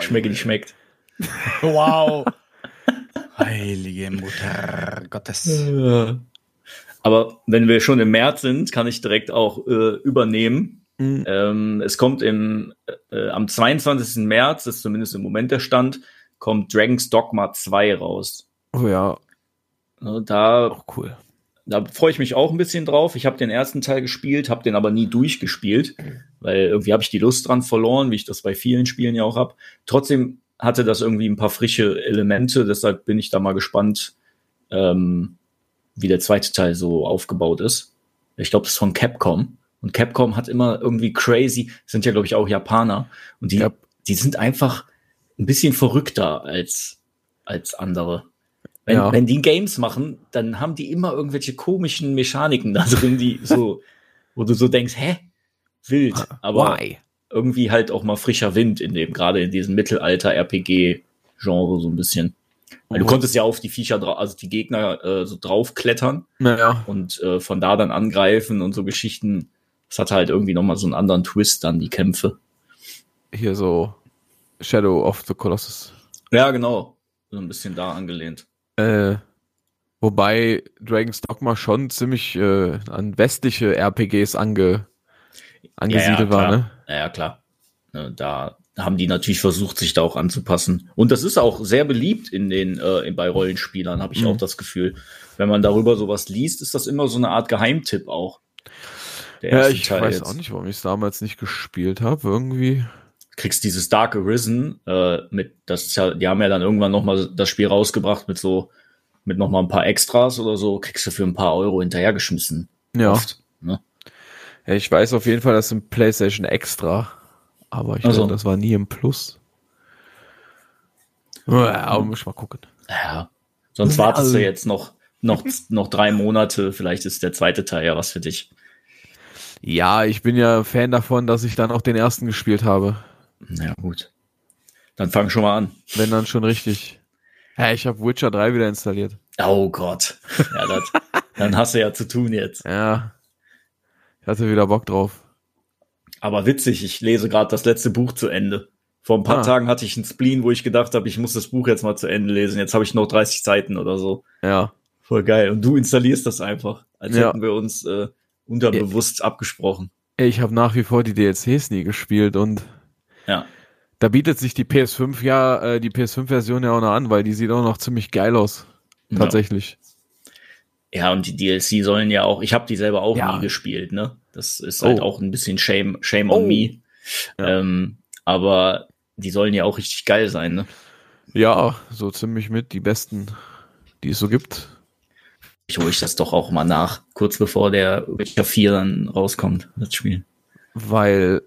Schmecke nicht schmeckt. Wow. Heilige Mutter Gottes. Aber wenn wir schon im März sind, kann ich direkt auch äh, übernehmen. Mhm. Ähm, es kommt im, äh, am 22. März, ist zumindest im Moment der Stand, kommt Dragon's Dogma 2 raus. Oh ja, Da, auch cool. da freue ich mich auch ein bisschen drauf. Ich habe den ersten Teil gespielt, habe den aber nie durchgespielt, weil irgendwie habe ich die Lust dran verloren, wie ich das bei vielen Spielen ja auch habe. Trotzdem hatte das irgendwie ein paar frische Elemente, deshalb bin ich da mal gespannt, ähm, wie der zweite Teil so aufgebaut ist. Ich glaube, das ist von Capcom. Und Capcom hat immer irgendwie crazy, sind ja, glaube ich, auch Japaner. Und die, Ja. die sind einfach ein bisschen verrückter als, als andere. Wenn, Ja. wenn die Games machen, dann haben die immer irgendwelche komischen Mechaniken da drin, die so, wo du so denkst, hä? Wild. Aber Why? irgendwie halt auch mal frischer Wind in dem, gerade in diesem Mittelalter-RPG-Genre so ein bisschen. Weil du Mhm. konntest ja auf die Viecher, also die Gegner äh, so draufklettern Naja, und äh, von da dann angreifen und so Geschichten. Das hat halt irgendwie nochmal so einen anderen Twist dann, die Kämpfe. hier so Shadow of the Colossus. Ja, genau. So ein bisschen da angelehnt. Äh, wobei Dragon's Dogma schon ziemlich äh, an westliche RPGs ange, angesiedelt war, klar. ne? Ja, ja, klar. Ne, Da haben die natürlich versucht, sich da auch anzupassen. Und das ist auch sehr beliebt in den äh, in- bei Rollenspielern, habe ich Mhm. auch das Gefühl. Wenn man darüber sowas liest, ist das immer so eine Art Geheimtipp auch. Ja, ich Teil weiß jetzt. auch nicht, warum ich es damals nicht gespielt habe. Irgendwie. Kriegst dieses Dark Arisen äh, mit, das ist ja, die haben ja dann irgendwann noch mal das Spiel rausgebracht mit so, mit noch mal ein paar Extras oder so, kriegst du für ein paar Euro hinterhergeschmissen. Ja. Oft, ne? ja. Ich weiß auf jeden Fall, das ist ein PlayStation Extra. Aber ich Ach so. glaube, das war nie im Plus. Ja, aber muss ich mal gucken. Ja. Sonst Ja, wartest also- du jetzt noch, noch, noch drei Monate, vielleicht ist der zweite Teil ja was für dich. Ja, ich bin ja Fan davon, dass ich dann auch den ersten gespielt habe. Ja, gut. Dann fang schon mal an. Wenn dann schon richtig. Ja, ich habe Witcher 3 wieder installiert. Oh Gott. Ja, das, (laughs) dann hast du ja zu tun jetzt. Ja. Ich hatte wieder Bock drauf. Aber witzig, ich lese gerade das letzte Buch zu Ende. Vor ein paar Ah. Tagen hatte ich einen Spleen, wo ich gedacht habe, ich muss das Buch jetzt mal zu Ende lesen. Jetzt habe ich noch 30 Seiten oder so. Ja. Voll geil. Und du installierst das einfach, als Ja. hätten wir uns äh, unterbewusst abgesprochen. Ich habe nach wie vor die DLCs nie gespielt und Ja. da bietet sich die PS5 ja, äh, die PS5-Version ja auch noch an, weil die sieht auch noch ziemlich geil aus. Tatsächlich. Ja, und die DLC sollen ja auch, ich habe die selber auch Ja. nie gespielt, ne? Das ist halt Oh. auch ein bisschen Shame, Shame on Oh. me. Ja. Ähm, aber die sollen ja auch richtig geil sein, ne? Ja, so ziemlich mit die besten, die es so gibt. Ich hole ich das doch auch mal nach, kurz bevor der Witcher 4 dann rauskommt, das Spiel. Weil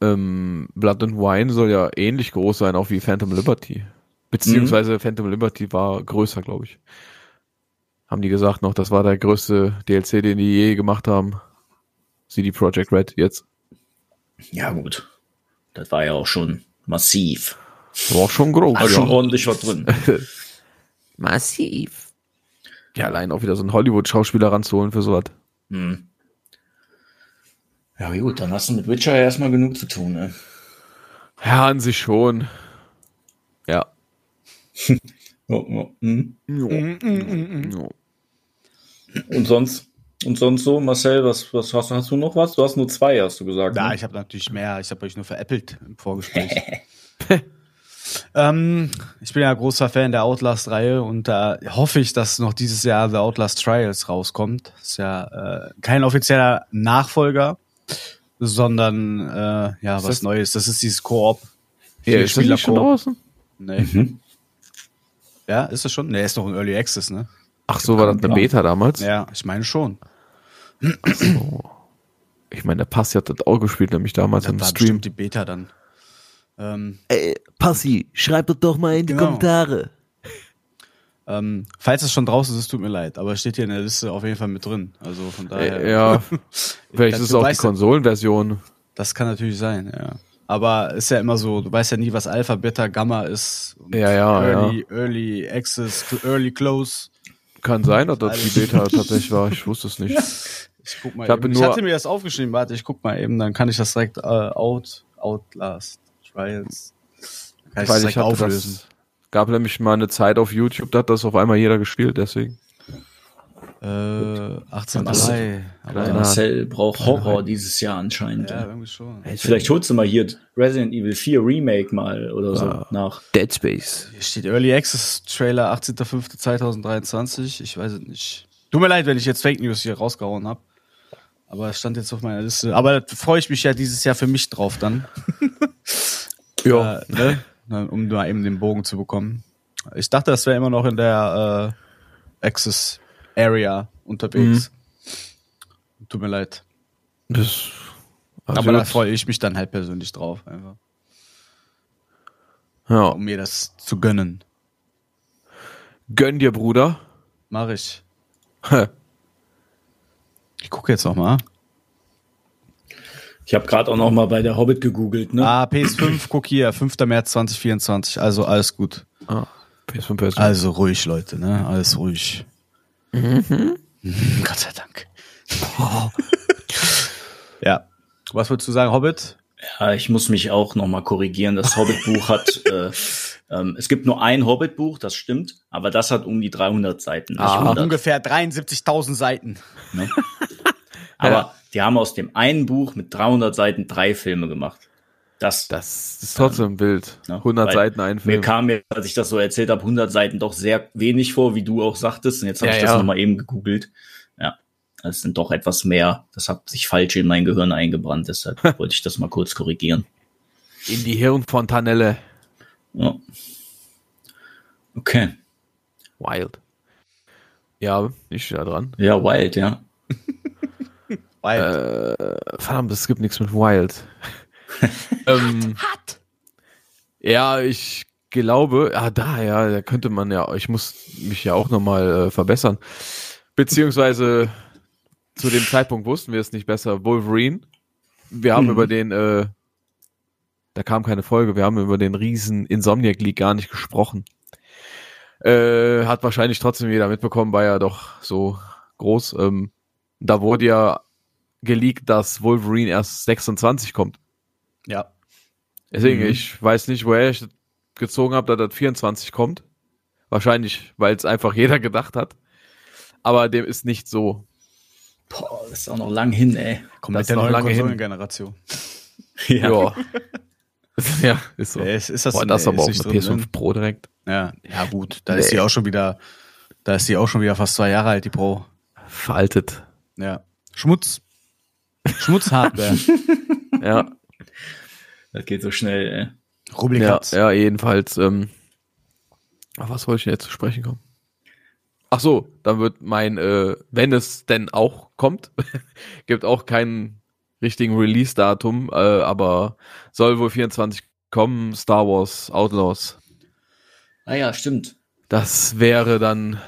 ähm, Blood and Wine soll ja ähnlich groß sein, auch wie Phantom Liberty. Beziehungsweise Phantom Liberty war größer, glaube ich. Haben die gesagt noch, das war der größte DLC, den die je gemacht haben. CD Projekt Red jetzt. Ja, gut. Das war ja auch schon massiv. War auch schon groß. War schon ordentlich was drin. (laughs) Massiv. Ja, allein auch wieder so einen Hollywood-Schauspieler ranzuholen für sowas. Hm. Ja, gut, dann hast du mit Witcher ja erstmal genug zu tun, ne? Ja, an sich schon. Ja. Oh, oh, hm. Mm, Ja. Und sonst? Und sonst so, Marcel, was, was hast, hast du noch was? Du hast nur zwei, hast du gesagt. Ja, ne? ich habe natürlich mehr. Ich habe euch nur veräppelt im Vorgespräch. (laughs) ähm, ich bin ja großer Fan der Outlast-Reihe und da hoffe ich, dass noch dieses Jahr The Outlast Trials rauskommt. ist ja äh, kein offizieller Nachfolger, sondern äh, ja was das- Neues. Das ist dieses Koop. Ja, ist das nicht schon draußen? Nee. Mhm. Ja, ist das schon? Nee, ist noch ein Early Access, ne? Ach so, war das eine. Beta damals? Ja, ich meine schon. Ich meine, der Passi hat das auch gespielt, nämlich damals Das im war Stream. die Beta dann. Ähm, Ey, Passi, schreib das doch mal in die Genau. Kommentare. Ähm, falls es schon draußen ist, tut mir leid, aber es steht hier in der Liste auf jeden Fall mit drin. Also von daher. Äh, ja, (laughs) vielleicht Das- ist es auch die ja- Konsolenversion. Das kann natürlich sein, ja. Aber ist ja immer so, du weißt ja nie, was Alpha, Beta, Gamma ist. Und Ja, ja, Early, Early Access, Early Close. Kann sein, dass das die. Beta tatsächlich war. Ich wusste es nicht. (laughs) Ich guck mal Ich eben. Ich hatte mir das aufgeschrieben, warte, ich guck mal eben, dann kann ich das direkt äh, out, Outlast Trials. Dann kann ich das Weil direkt ich auflösen. das, gab nämlich mal eine Zeit auf YouTube, da hat das auf einmal jeder gespielt, deswegen. Äh, 18 Das- Mai. Aber Kleiner- Marcel braucht Horror dieses Jahr anscheinend. ja, irgendwie schon. Vielleicht holst du mal hier Resident Evil 4 Remake mal oder so Ja. nach. Dead Space. Hier steht Early Access Trailer 18.05.2023. Ich weiß es nicht. Tut mir leid, wenn ich jetzt Fake News hier rausgehauen habe. Aber es stand jetzt auf meiner Liste. Aber da freue ich mich ja dieses Jahr für mich drauf dann. (laughs) Ja. Äh, ne? Dann, Um da eben den Bogen zu bekommen. Ich dachte, das wäre immer noch in der äh, Access Area unterwegs. Tut mir leid. Das, also Aber da freue ich mich dann halt persönlich drauf, einfach. ja. Um mir das zu gönnen. Gönn dir, Bruder. Mach ich. Ich gucke jetzt noch mal. Ich habe gerade auch noch mal bei der Hobbit gegoogelt, ne? Ah, PS5, (clears throat) guck hier, 5. März 2024. Also alles gut. ah, PS5 Version. Also ruhig, Leute, ne? Alles ruhig. Mhm. (laughs) Gott sei Dank. (laughs) ja. Was würdest du sagen, Hobbit? Ja, ich muss mich auch noch mal korrigieren. Das Hobbit-Buch hat, (laughs) äh, ähm, es gibt nur ein Hobbit-Buch, das stimmt, aber das hat um die 300 Seiten. Ah. 100, Ungefähr 73.000 Seiten. ne? Aber die haben aus dem einen Buch mit 300 Seiten drei Filme gemacht. Das, das ist trotzdem wild. ne? 100 Weil Seiten ein Mir Film. kam mir, als ich das so erzählt habe, 100 Seiten doch sehr wenig vor, wie du auch sagtest. Und jetzt habe Ja, ich das ja. noch mal eben gegoogelt. Ja, das sind doch etwas mehr. Das hat sich falsch in mein Gehirn eingebrannt. Deshalb (laughs) wollte ich das mal kurz korrigieren. In die Hirnfontanelle. Ja. Okay. Wild. Ja, nicht da dran. Ja, wild, ja. (laughs) Weil Verdammt, es gibt nichts mit Wild. (laughs) ähm, ja, ich glaube, ah, da, ja, da könnte man ja, ich muss mich ja auch nochmal äh, verbessern. Beziehungsweise zu dem Zeitpunkt wussten wir es nicht besser. Wolverine. Wir haben Mhm. über den, äh, da kam keine Folge, wir haben über den riesen Insomniac League gar nicht gesprochen. Äh, hat wahrscheinlich trotzdem jeder mitbekommen, war ja doch so groß. Ähm, da wurde ja geleakt, dass Wolverine erst 26 kommt. Ja. Deswegen, Mhm. ich weiß nicht, woher ich das gezogen habe, dass das 24 kommt. Wahrscheinlich, weil es einfach (laughs) jeder gedacht hat. Aber dem ist nicht so. Boah, das ist auch noch lang hin, ey. Kommt Das mit ist der noch neuen lange hin. Konsolengeneration. (laughs) Ja. (laughs) ja, ist so. Ja, es ist das, Boah, das nee, aber auch ist eine nicht PS5 drin, ne? Pro direkt. Ja, ja gut, da Nee. ist die auch schon wieder, da ist die auch schon wieder fast zwei Jahre alt, die Pro. Veraltet. Ja. Schmutz. Schmutzhardware. (laughs) Ja, Das geht so schnell, ey. ja, Rubbelkatz. ja, jedenfalls. Ähm, auf was wollte ich denn jetzt zu sprechen kommen? Ach so, dann wird mein, äh, wenn es denn auch kommt, (laughs) gibt auch keinen richtigen Release-Datum, äh, aber soll wohl 24 kommen, Star Wars Outlaws. Ah ja, stimmt. Das wäre dann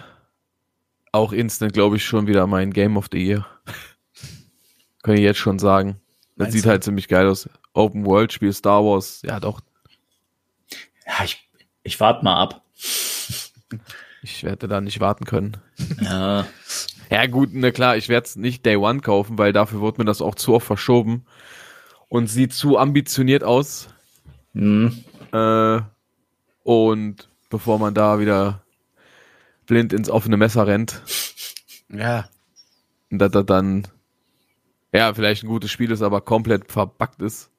auch instant, glaube ich, schon wieder mein Game of the Year. Kann ich jetzt schon sagen. Das Meinst sieht du? halt ziemlich geil aus. Open World Spiel Star Wars, ja doch. Ja, ich, ich warte mal ab. Ich werde da nicht warten können. Ja, Ja gut, na klar, ich werde es nicht Day One kaufen, weil dafür wird mir das auch zu oft verschoben und sieht zu ambitioniert aus. hm. Äh, und bevor man da wieder blind ins offene Messer rennt, Ja. und dass das dann ja vielleicht ein gutes Spiel ist, aber komplett verbuggt ist.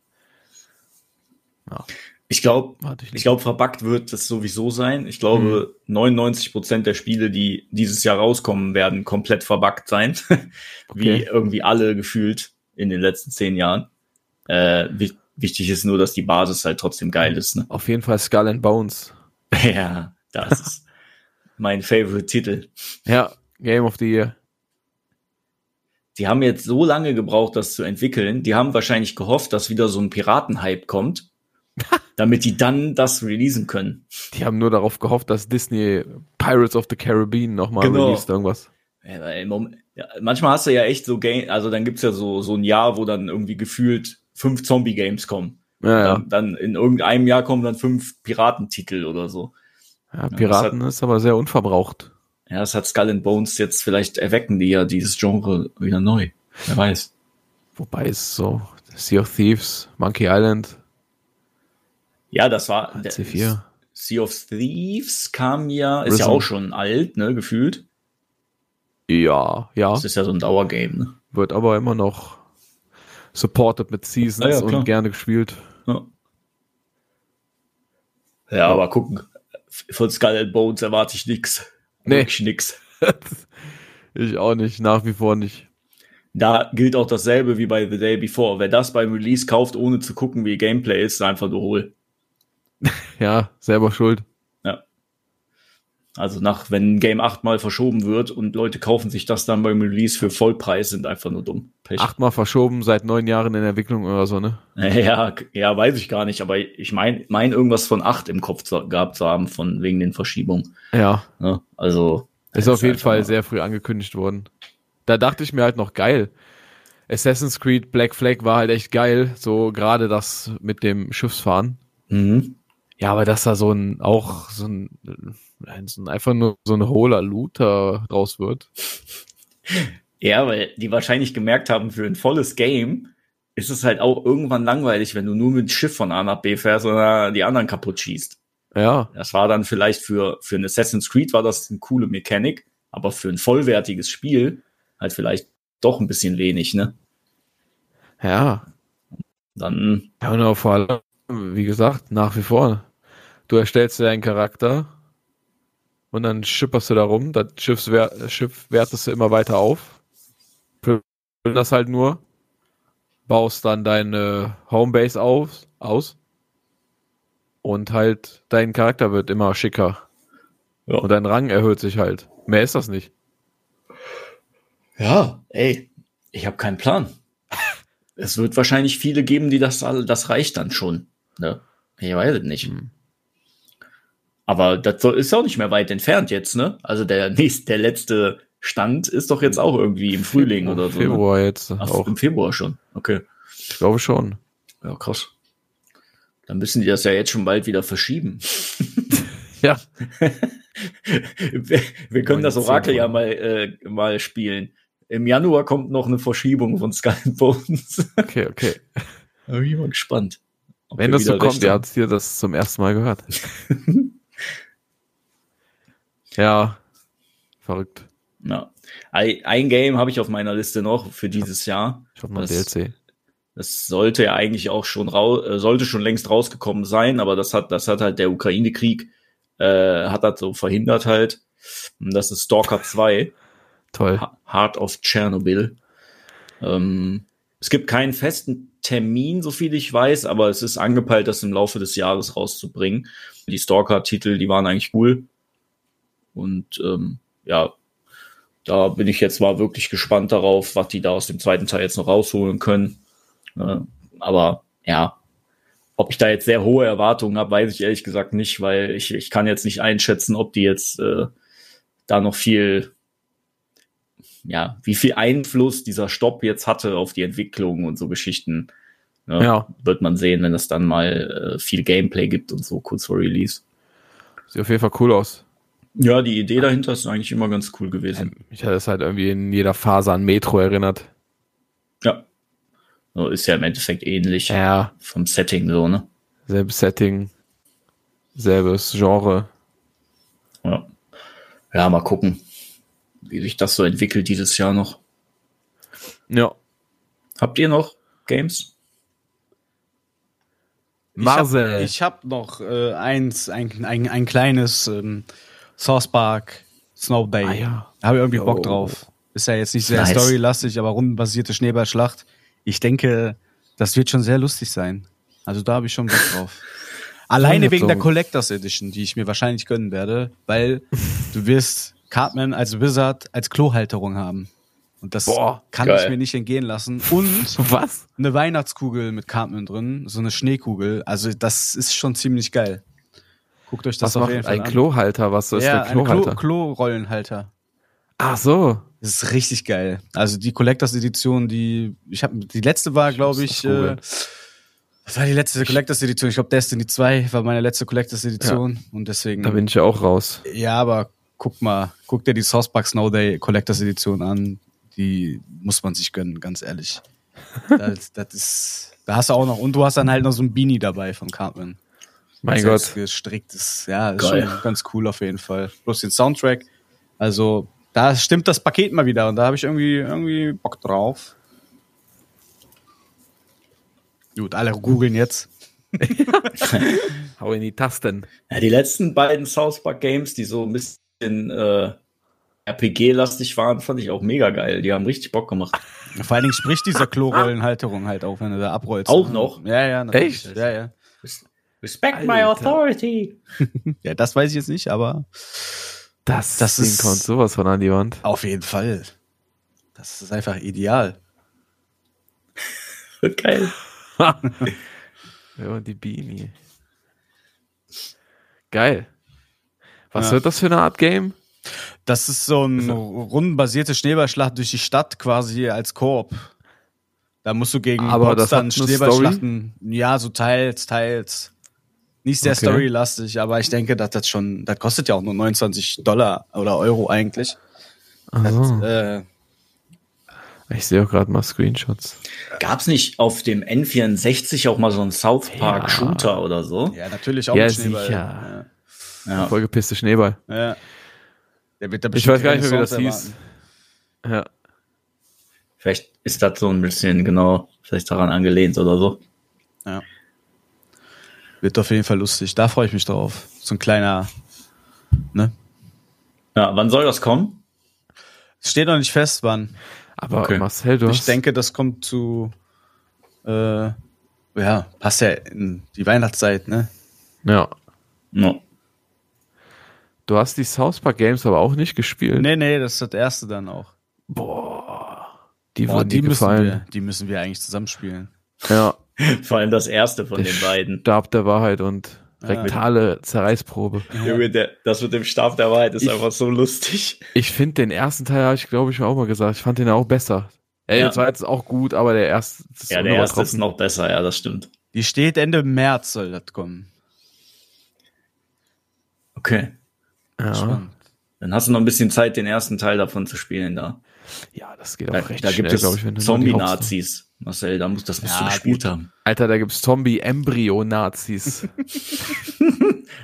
ich glaube, ich glaube, verbuggt wird das sowieso sein. Ich glaube, 99 Prozent der Spiele, die dieses Jahr rauskommen, werden komplett verbuggt sein. (laughs) Wie Okay. irgendwie alle gefühlt in den letzten zehn Jahren. Äh, wi wichtig ist nur, dass die Basis halt trotzdem geil ist. Ne? Auf jeden Fall Skull and Bones. (laughs) Ja, das ist mein Favorite-Titel. Ja, Game of the Year. Die haben jetzt so lange gebraucht, das zu entwickeln. Die haben wahrscheinlich gehofft, dass wieder so ein Piratenhype kommt, (laughs) damit die dann das releasen können. Die haben nur darauf gehofft, dass Disney Pirates of the Caribbean nochmal Genau. released irgendwas. Ja, Moment, ja, manchmal hast du ja echt so Game, also dann gibt's ja so, so ein Jahr, wo dann irgendwie gefühlt fünf Zombie-Games kommen. Ja. Dann, dann in irgendeinem Jahr kommen dann fünf Piratentitel oder so. ja Piraten ist aber sehr unverbraucht. Ja, das hat Skull and Bones jetzt, vielleicht erwecken die ja dieses Genre wieder neu. Wer weiß. Wobei es so Sea of Thieves, Monkey Island, Ja, das war, der- C4. Sea of Thieves kam ja, ist ja Risen. auch schon alt, ne, gefühlt. Ja, ja. Das ist ja so ein Dauergame, ne? Wird aber immer noch supported mit Seasons Ah ja, und gerne gespielt. Ja. Ja, aber gucken, von Skull and Bones erwarte ich nix. Nee. Wirklich nix. (laughs) ich auch nicht, nach wie vor nicht. Da gilt auch dasselbe wie bei The Day Before. Wer das beim Release kauft, ohne zu gucken, wie Gameplay ist, ist einfach nur hohl. (laughs) Ja, selber schuld. Also nach, wenn ein Game achtmal verschoben wird und Leute kaufen sich das dann beim Release für Vollpreis, sind einfach nur dumm. Pech. Achtmal verschoben, seit neun Jahren in Entwicklung oder so, ne? (laughs) Ja, ja, weiß ich gar nicht, aber ich meine, mein irgendwas von acht im Kopf zu, gehabt zu haben, von wegen den Verschiebungen. Ja. Ne? Also. Ist auf jeden Fall mal- sehr früh angekündigt worden. Da dachte ich mir halt noch geil. Assassin's Creed Black Flag war halt echt geil, so gerade das mit dem Schiffsfahren. Mhm. Ja, aber dass da so ein, auch so ein, so ein einfach nur so ein hohler Looter draus wird. Ja, weil die wahrscheinlich gemerkt haben, für ein volles Game ist es halt auch irgendwann langweilig, wenn du nur mit Schiff von A nach B fährst oder die anderen kaputt schießt. Ja, Das war dann vielleicht für, für ein Assassin's Creed war das eine coole Mechanik, aber für ein vollwertiges Spiel halt vielleicht doch ein bisschen wenig, ne? ja. Dann, Ja, und vor allem, wie gesagt, nach wie vor. Du erstellst dir einen Charakter und dann schipperst du da rum, das Schiffswer Schiff wertest du immer weiter auf. Das halt nur. Baust dann deine Homebase auf, aus. Und halt, dein Charakter wird immer schicker. Ja. Und dein Rang erhöht sich halt. Mehr ist das nicht. ja, ey, ich habe keinen Plan. Es wird wahrscheinlich viele geben, die das alle, das reicht dann schon. Ne? Ich weiß es nicht. Hm. Aber das ist auch nicht mehr weit entfernt jetzt, ne? Also der (laughs) nächste, der letzte Stand ist doch jetzt auch irgendwie im Frühling oder so. Ne? Februar jetzt Ach, auch. im Februar schon. Okay. Ich glaube schon. Ja, krass. Dann müssen die das ja jetzt schon bald wieder verschieben. (laughs) Ja. wir, (laughs) wir können das Orakel ja mal, äh, mal spielen. Im Januar kommt noch eine Verschiebung von Skull Bones. Okay, okay. da bin ich mal gespannt. Wenn das so kommt, ihr habt hier das zum ersten Mal gehört. Ja, verrückt. Ja. Ein Game habe ich auf meiner Liste noch für dieses Jahr. Ich hoffe mal Das- DLC. Das sollte ja eigentlich auch schon rau äh, sollte schon längst rausgekommen sein, aber das hat, das hat halt der Ukraine-Krieg, äh, hat das so verhindert halt. Und das ist Stalker 2, Toll. Heart of Chernobyl. Ähm, es gibt keinen festen Termin, so viel ich weiß, aber es ist angepeilt, das im Laufe des Jahres rauszubringen. Die Stalker-Titel, die waren eigentlich cool. Und ähm, ja, da bin ich jetzt mal wirklich gespannt darauf, was die da aus dem zweiten Teil jetzt noch rausholen können. Äh, aber ja, ob ich da jetzt sehr hohe Erwartungen habe, weiß ich ehrlich gesagt nicht, weil ich, ich kann jetzt nicht einschätzen, ob die jetzt äh, da noch viel, ja, wie viel Einfluss dieser Stopp jetzt hatte auf die Entwicklung und so Geschichten. Ne, Ja. Wird man sehen, wenn es dann mal äh, viel Gameplay gibt und so kurz vor Release. Sieht auf jeden Fall cool aus. Ja, die Idee dahinter ist eigentlich immer ganz cool gewesen. Ich hatte es halt irgendwie in jeder Phase an Metro erinnert. Ja. So, ist ja im Endeffekt ähnlich Ja, vom Setting so, ne? selbes Setting, selbes Genre. Ja. Ja, mal gucken, wie sich das so entwickelt dieses Jahr noch. Ja. Habt ihr noch Games? Marcel. Ich habe hab noch äh, eins, ein, ein, ein kleines ähm, Source Park Snow Day. Ah, ja. Da habe ich irgendwie Oh. Bock drauf. Ist ja jetzt nicht sehr Nice. storylastig, aber rundenbasierte Schneeballschlacht. Ich denke, das wird schon sehr lustig sein. Also da habe ich schon Bock drauf. (laughs) Alleine wegen der Collectors Edition, die ich mir wahrscheinlich gönnen werde, weil du wirst Cartman als Wizard als Klohalterung haben. Und das Boah, kann geil. ich mir nicht entgehen lassen. Und (laughs) Was? eine Weihnachtskugel mit Cartman drin, so eine Schneekugel. Also das ist schon ziemlich geil. Guckt euch das Was auf jeden Fall ein an. Klohalter? Was ist ja, der ein Klo- Klohalter? Klo-Rollenhalter. Ach so. Das ist richtig geil. Also die Collectors Edition, die ich habe die letzte war, glaube ich, das googeln. äh, was war die letzte Collectors Edition? Ich glaube Destiny 2 war meine letzte Collectors Edition und deswegen Da bin ich ja auch raus. ja, aber guck mal, guck dir die Sourcepark Snow Day Collectors Edition an. Die muss man sich gönnen, ganz ehrlich. das, (laughs) das ist, da hast du auch noch, und du hast dann halt noch so ein Beanie dabei von Cartman. Mein Gott. gestricktes, ja, ist Geil. schon ganz cool auf jeden Fall. Plus den Soundtrack. Also, da stimmt das Paket mal wieder und da habe ich irgendwie, irgendwie Bock drauf. Gut, alle googeln jetzt. (laughs) Hau in die Tasten. Ja, die letzten beiden South Park Games, die so ein bisschen äh, RPG-lastig waren, fand ich auch mega geil. Die haben richtig Bock gemacht. Vor allen Dingen spricht dieser Klorollenhalterung halt auch, wenn du da abrollst. Auch noch? Ja, ja, natürlich. Echt? Ja, ja. Respect my Alter. authority. (laughs) Ja, das weiß ich jetzt nicht, aber Das, Das Ding ist- kommt sowas von an die Wand. auf jeden Fall. Das ist einfach ideal. (laughs) Geil. (laughs) Ja, und die Beanie. Geil. Was Ja. wird das für eine Art Game? Das ist so ein rundenbasierte Schneeballschlacht durch die Stadt quasi als Koop. Da musst du gegen Aber Bots das dann hat eine Schneeballschlachten. Ja, so teils, teils. Nicht sehr Okay. storylastig, aber ich denke, dass das schon, das kostet ja auch nur 29 Dollar oder Euro eigentlich. Das, Oh, äh, ich sehe auch gerade mal Screenshots. Gab's nicht auf dem N64 auch mal so einen South Park Ja. Shooter oder so? ja, natürlich auch Ja, mit Schneeball. sicher. Ja. Vollgepisste Schneeball. Ja. ja. Der wird da Ich weiß gar nicht mehr, wie das hieß. Ja. Vielleicht ist das so ein bisschen genau, vielleicht daran angelehnt oder so. Wird auf jeden Fall lustig. Da freue ich mich drauf. So ein kleiner, ne? Ja, wann soll das kommen? Es steht noch nicht fest, wann. Aber Okay. Marcel, du Ich hast, denke, das kommt zu, äh, ja, passt ja in die Weihnachtszeit, ne? ja, No. Du hast die South Park Games aber auch nicht gespielt. Nee, nee, das ist das erste dann auch. Boah, die Boah, wurden die dir müssen gefallen. wir, die müssen wir eigentlich zusammenspielen. Ja, (laughs) Vor allem das erste von Der den beiden. Stab der Wahrheit und rektale Zerreißprobe. Junge, der, das mit dem Stab der Wahrheit ist Ich- einfach so lustig. Ich finde den ersten Teil, habe ich glaube ich auch mal gesagt, ich fand den auch besser. Ey, Ja. der zweite ist auch gut, aber der erste ist Ja, der erste ist noch besser, ja, das stimmt. Die steht Ende März soll das kommen. Okay. Ja. Spannend. Dann hast du noch ein bisschen Zeit, den ersten Teil davon zu spielen da. ja, das geht auch Da, recht da schnell, gibt es glaube ich, Zombie-Nazis. Marcel, da muss, das musst Ja, du gespielt gut. haben. Alter, da gibt's Zombie-Embryo-Nazis. (laughs) (laughs)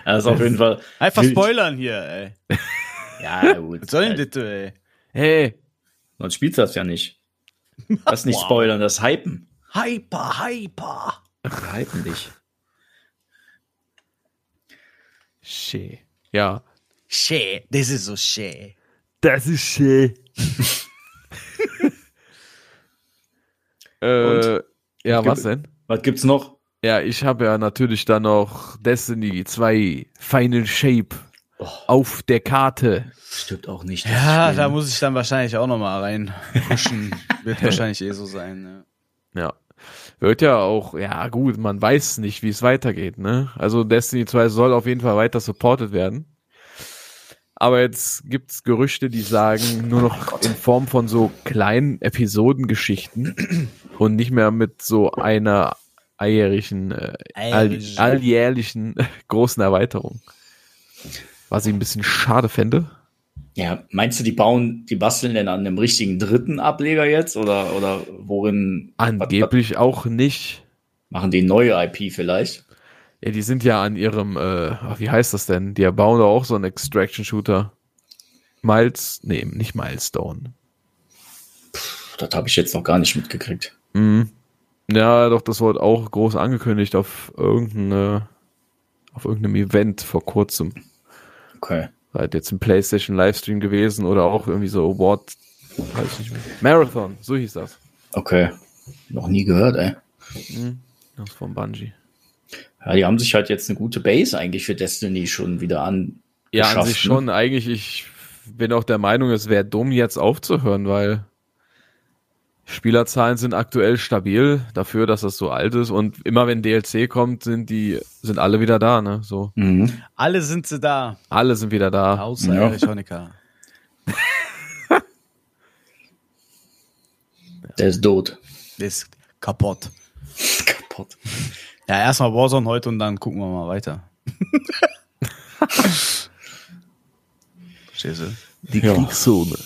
Das ist auf jeden Fall. Einfach wild. spoilern hier, ey. (laughs) Ja, gut. Was soll denn das, ey? hey, Sonst spielst du das ja nicht. Das ist nicht Wow. spoilern, das ist hypen. Hyper, hyper. Wir hypen dich. shit. Ja. Shit, this is so shit. Das ist schön. Äh, ja, was denn? Was gibt's noch? Ja, ich habe ja natürlich dann noch Destiny 2 Final Shape Oh. auf der Karte. Stimmt auch nicht. das Ja, Spiel. da muss ich dann wahrscheinlich auch nochmal reinpushen. (laughs) Wird wahrscheinlich eh so sein, ne? Ja. Wird ja auch, ja gut, man weiß nicht, wie es weitergeht, ne? Also Destiny 2 soll auf jeden Fall weiter supported werden. Aber jetzt gibt's Gerüchte, die sagen, nur noch in Form von so kleinen Episodengeschichten und nicht mehr mit so einer alljährlichen, äh, all, Alljährlichen. (laughs) großen Erweiterung. Was ich ein bisschen schade fände. Ja, meinst du, die bauen, die basteln denn an einem richtigen dritten Ableger jetzt? Oder, oder worin was- Angeblich auch nicht. was- machen die neue IP vielleicht? Ja, die sind ja an ihrem, äh, ach, wie heißt das denn? Die bauen doch auch so einen Extraction-Shooter. Miles, nee, nicht Milestone. Das habe ich jetzt noch gar nicht mitgekriegt. Mhm. Ja, doch, das wurde auch groß angekündigt auf irgendeine, auf irgendeinem Event vor kurzem. Okay. Halt jetzt im PlayStation Livestream gewesen oder auch irgendwie so Award, weiß ich nicht mehr. Marathon, so hieß das. Okay. Noch nie gehört, ey. Mhm. Das ist von Bungie. Ja, die haben sich halt jetzt eine gute Base eigentlich für Destiny schon wieder an. Ja, an sich ne? schon. Eigentlich, ich bin auch der Meinung, es wäre dumm, jetzt aufzuhören, weil Spielerzahlen sind aktuell stabil dafür, dass das so alt ist. Und immer wenn DLC kommt, sind die, sind alle wieder da, ne? So. Mhm. Alle sind sie da, Alle sind wieder da. außer Ja. (laughs) Der ist tot. Ist kaputt. (laughs) Kaputt. Ja, erstmal Warzone heute und dann gucken wir mal weiter. Verstehst du? Die Ja. Kriegszone.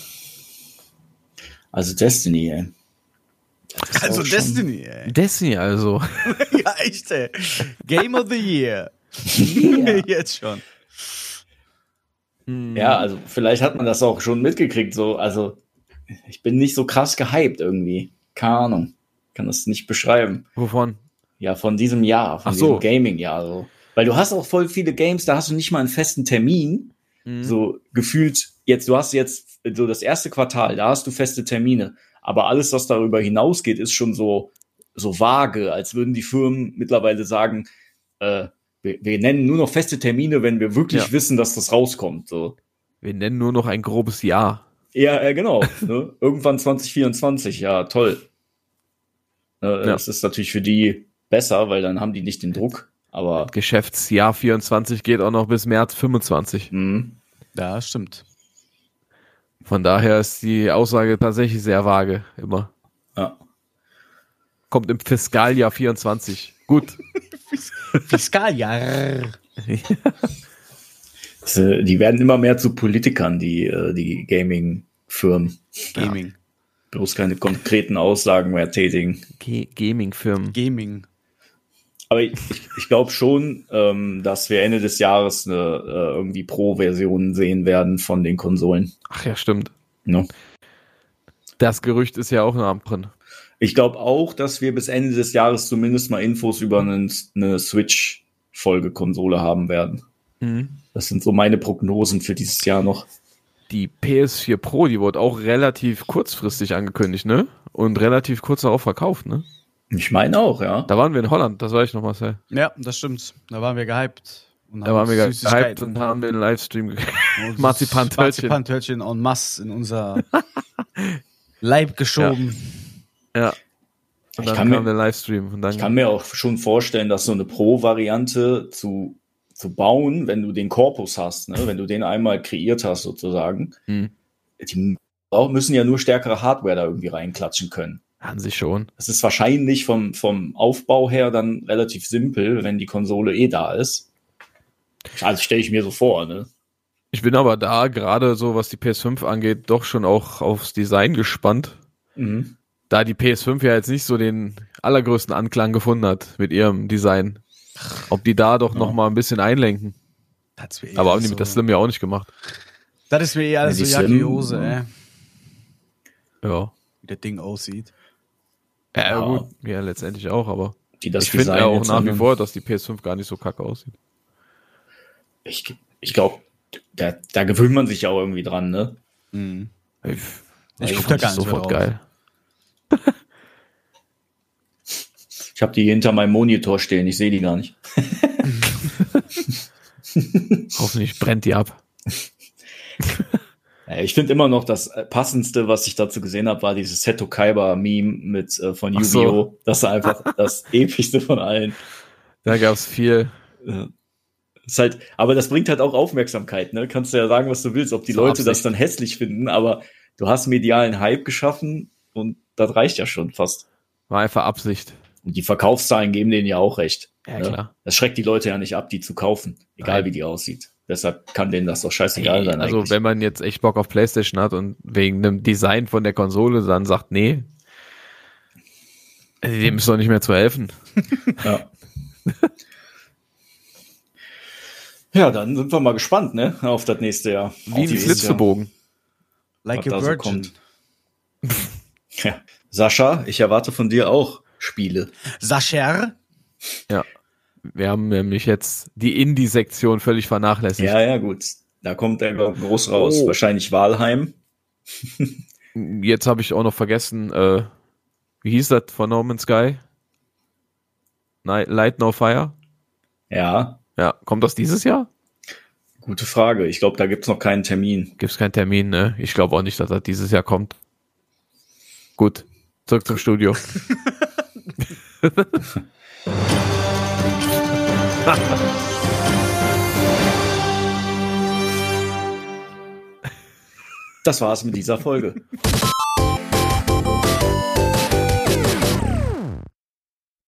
Also Destiny, ey. Also Destiny, ey. Destiny also. (laughs) ja, echt, ey. Game of the Year. (laughs) Jetzt schon. Ja, also vielleicht hat man das auch schon mitgekriegt. So, also ich bin nicht so krass gehypt irgendwie. Keine Ahnung. Kann das nicht beschreiben. Wovon? Ja, von diesem Jahr, von so. diesem Gaming-Jahr. So. Weil du hast auch voll viele Games, da hast du nicht mal einen festen Termin. Mhm. So gefühlt, jetzt, du hast jetzt so das erste Quartal, da hast du feste Termine. Aber alles, was darüber hinausgeht, ist schon so, so vage, als würden die Firmen mittlerweile sagen, äh, wir, wir nennen nur noch feste Termine, wenn wir wirklich Ja. wissen, dass das rauskommt. So. Wir nennen nur noch ein grobes Jahr. Ja, äh, genau. ne? (laughs) Irgendwann 2024, ja, toll. Äh, Das ist natürlich für die besser, weil dann haben die nicht den Druck. Aber Geschäftsjahr 24 geht auch noch bis März 25. mh, Ja, stimmt. Von daher ist die Aussage tatsächlich sehr vage, immer. ja. Kommt im Fiskaljahr 24. Gut. (laughs) Fiskaljahr. (laughs) Äh, die werden immer mehr zu Politikern, die, äh, die Gaming-Firmen. Gaming. Bloß keine konkreten Aussagen mehr tätigen. G Gaming-Firmen. Gaming. Aber ich, ich, glaube schon, ähm, dass wir Ende des Jahres eine äh, irgendwie Pro-Version sehen werden von den Konsolen. Ach ja, stimmt. Ne? Das Gerücht ist ja auch noch am drin. Ich glaube auch, dass wir bis Ende des Jahres zumindest mal Infos über einen, eine Switch-Folgekonsole haben werden. Mhm. Das sind so meine Prognosen für dieses Jahr noch. Die PS4 Pro, die wurde auch relativ kurzfristig angekündigt, ne? Und relativ kurz darauf verkauft, ne? Ich meine auch, ja. Da waren wir in Holland, das weiß ich noch, Marcel. Ja, das stimmt. Da waren wir gehypt. Und Da waren wir gehypt und haben den Livestream gekriegt. (laughs) und (laughs) Marzipantörtchen. Marzipantörtchen en masse in unser Leib geschoben. Ja. Und Ich dann kann kam mir- der Livestream. Und dann Ich kann mir auch schon vorstellen, dass so eine Pro-Variante zu, zu bauen, wenn du den Korpus hast, ne? wenn du den einmal kreiert hast sozusagen, Mhm. die müssen ja nur stärkere Hardware da irgendwie reinklatschen können. An sich schon. Das ist wahrscheinlich vom, vom Aufbau her dann relativ simpel, wenn die Konsole eh da ist. Also stelle ich mir so vor, ne? Ich bin aber da gerade so, was die PS5 angeht, doch schon auch aufs Design gespannt. Mhm. da die PS5 ja jetzt nicht so den allergrößten Anklang gefunden hat mit ihrem Design, ob die da doch noch mal ein bisschen einlenken. Eh Aber haben die mit der Slim ja auch nicht gemacht. Das ist mir eher alles Ja, so Jacke Hose, ey. Ja. Wie das Ding aussieht. Ja, Ja. gut, ja, letztendlich auch, aber Die das ich finde ja auch nach wie vor, dass die PS5 gar nicht so kacke aussieht. Ich, ich glaube, da, da gewöhnt man sich ja auch irgendwie dran, ne? Mhm. Ich, Ich guck fand da gar nicht sofort geil. Ich habe die hinter meinem Monitor stehen, ich sehe die gar nicht. (laughs) Hoffentlich brennt die ab. (laughs) Ja, Ich finde immer noch das äh, passendste, was ich dazu gesehen habe, war dieses Seto Kaiba Meme mit äh, von Ach so. Yu-Gi-Oh! Das ist einfach das (laughs) epischste von allen. Da gab's viel. Ja. Ist halt, aber das bringt halt auch Aufmerksamkeit, ne? Kannst du ja sagen, was du willst, ob die Zur Leute das Absicht. dann hässlich finden, aber du hast medialen Hype geschaffen und das reicht ja schon fast. War einfach Absicht. Und die Verkaufszahlen geben denen ja auch recht. Ja, ne? klar. Das schreckt die Leute ja nicht ab, die zu kaufen, egal Nein. wie die aussieht. Deshalb kann denen das doch scheißegal sein also eigentlich. wenn man jetzt echt Bock auf Playstation hat und wegen einem Design von der Konsole dann sagt, nee, dem ist doch nicht mehr zu helfen. (laughs) Ja. (laughs) ja, dann sind wir mal gespannt, ne? Auf das nächste Jahr. Wie ein. Flitzebogen. Like Was a so Virgin. kommt. (laughs) Ja. Sascha, ich erwarte von dir auch Spiele. Sascher? Ja. Wir haben nämlich jetzt die Indie-Sektion völlig vernachlässigt. Ja, ja, gut. Da kommt er groß raus. Oh. Wahrscheinlich Walheim. (laughs) Jetzt habe ich auch noch vergessen, äh, wie hieß das von No Man's Sky? Night, Light No Fire? Ja, Ja, kommt das dieses Jahr? gute Frage. Ich glaube, da gibt's noch keinen Termin. Gibt's keinen Termin, ne? Ich glaube auch nicht, dass das dieses Jahr kommt. Gut, zurück zum Studio. (laughs) (laughs) Das war's mit dieser Folge.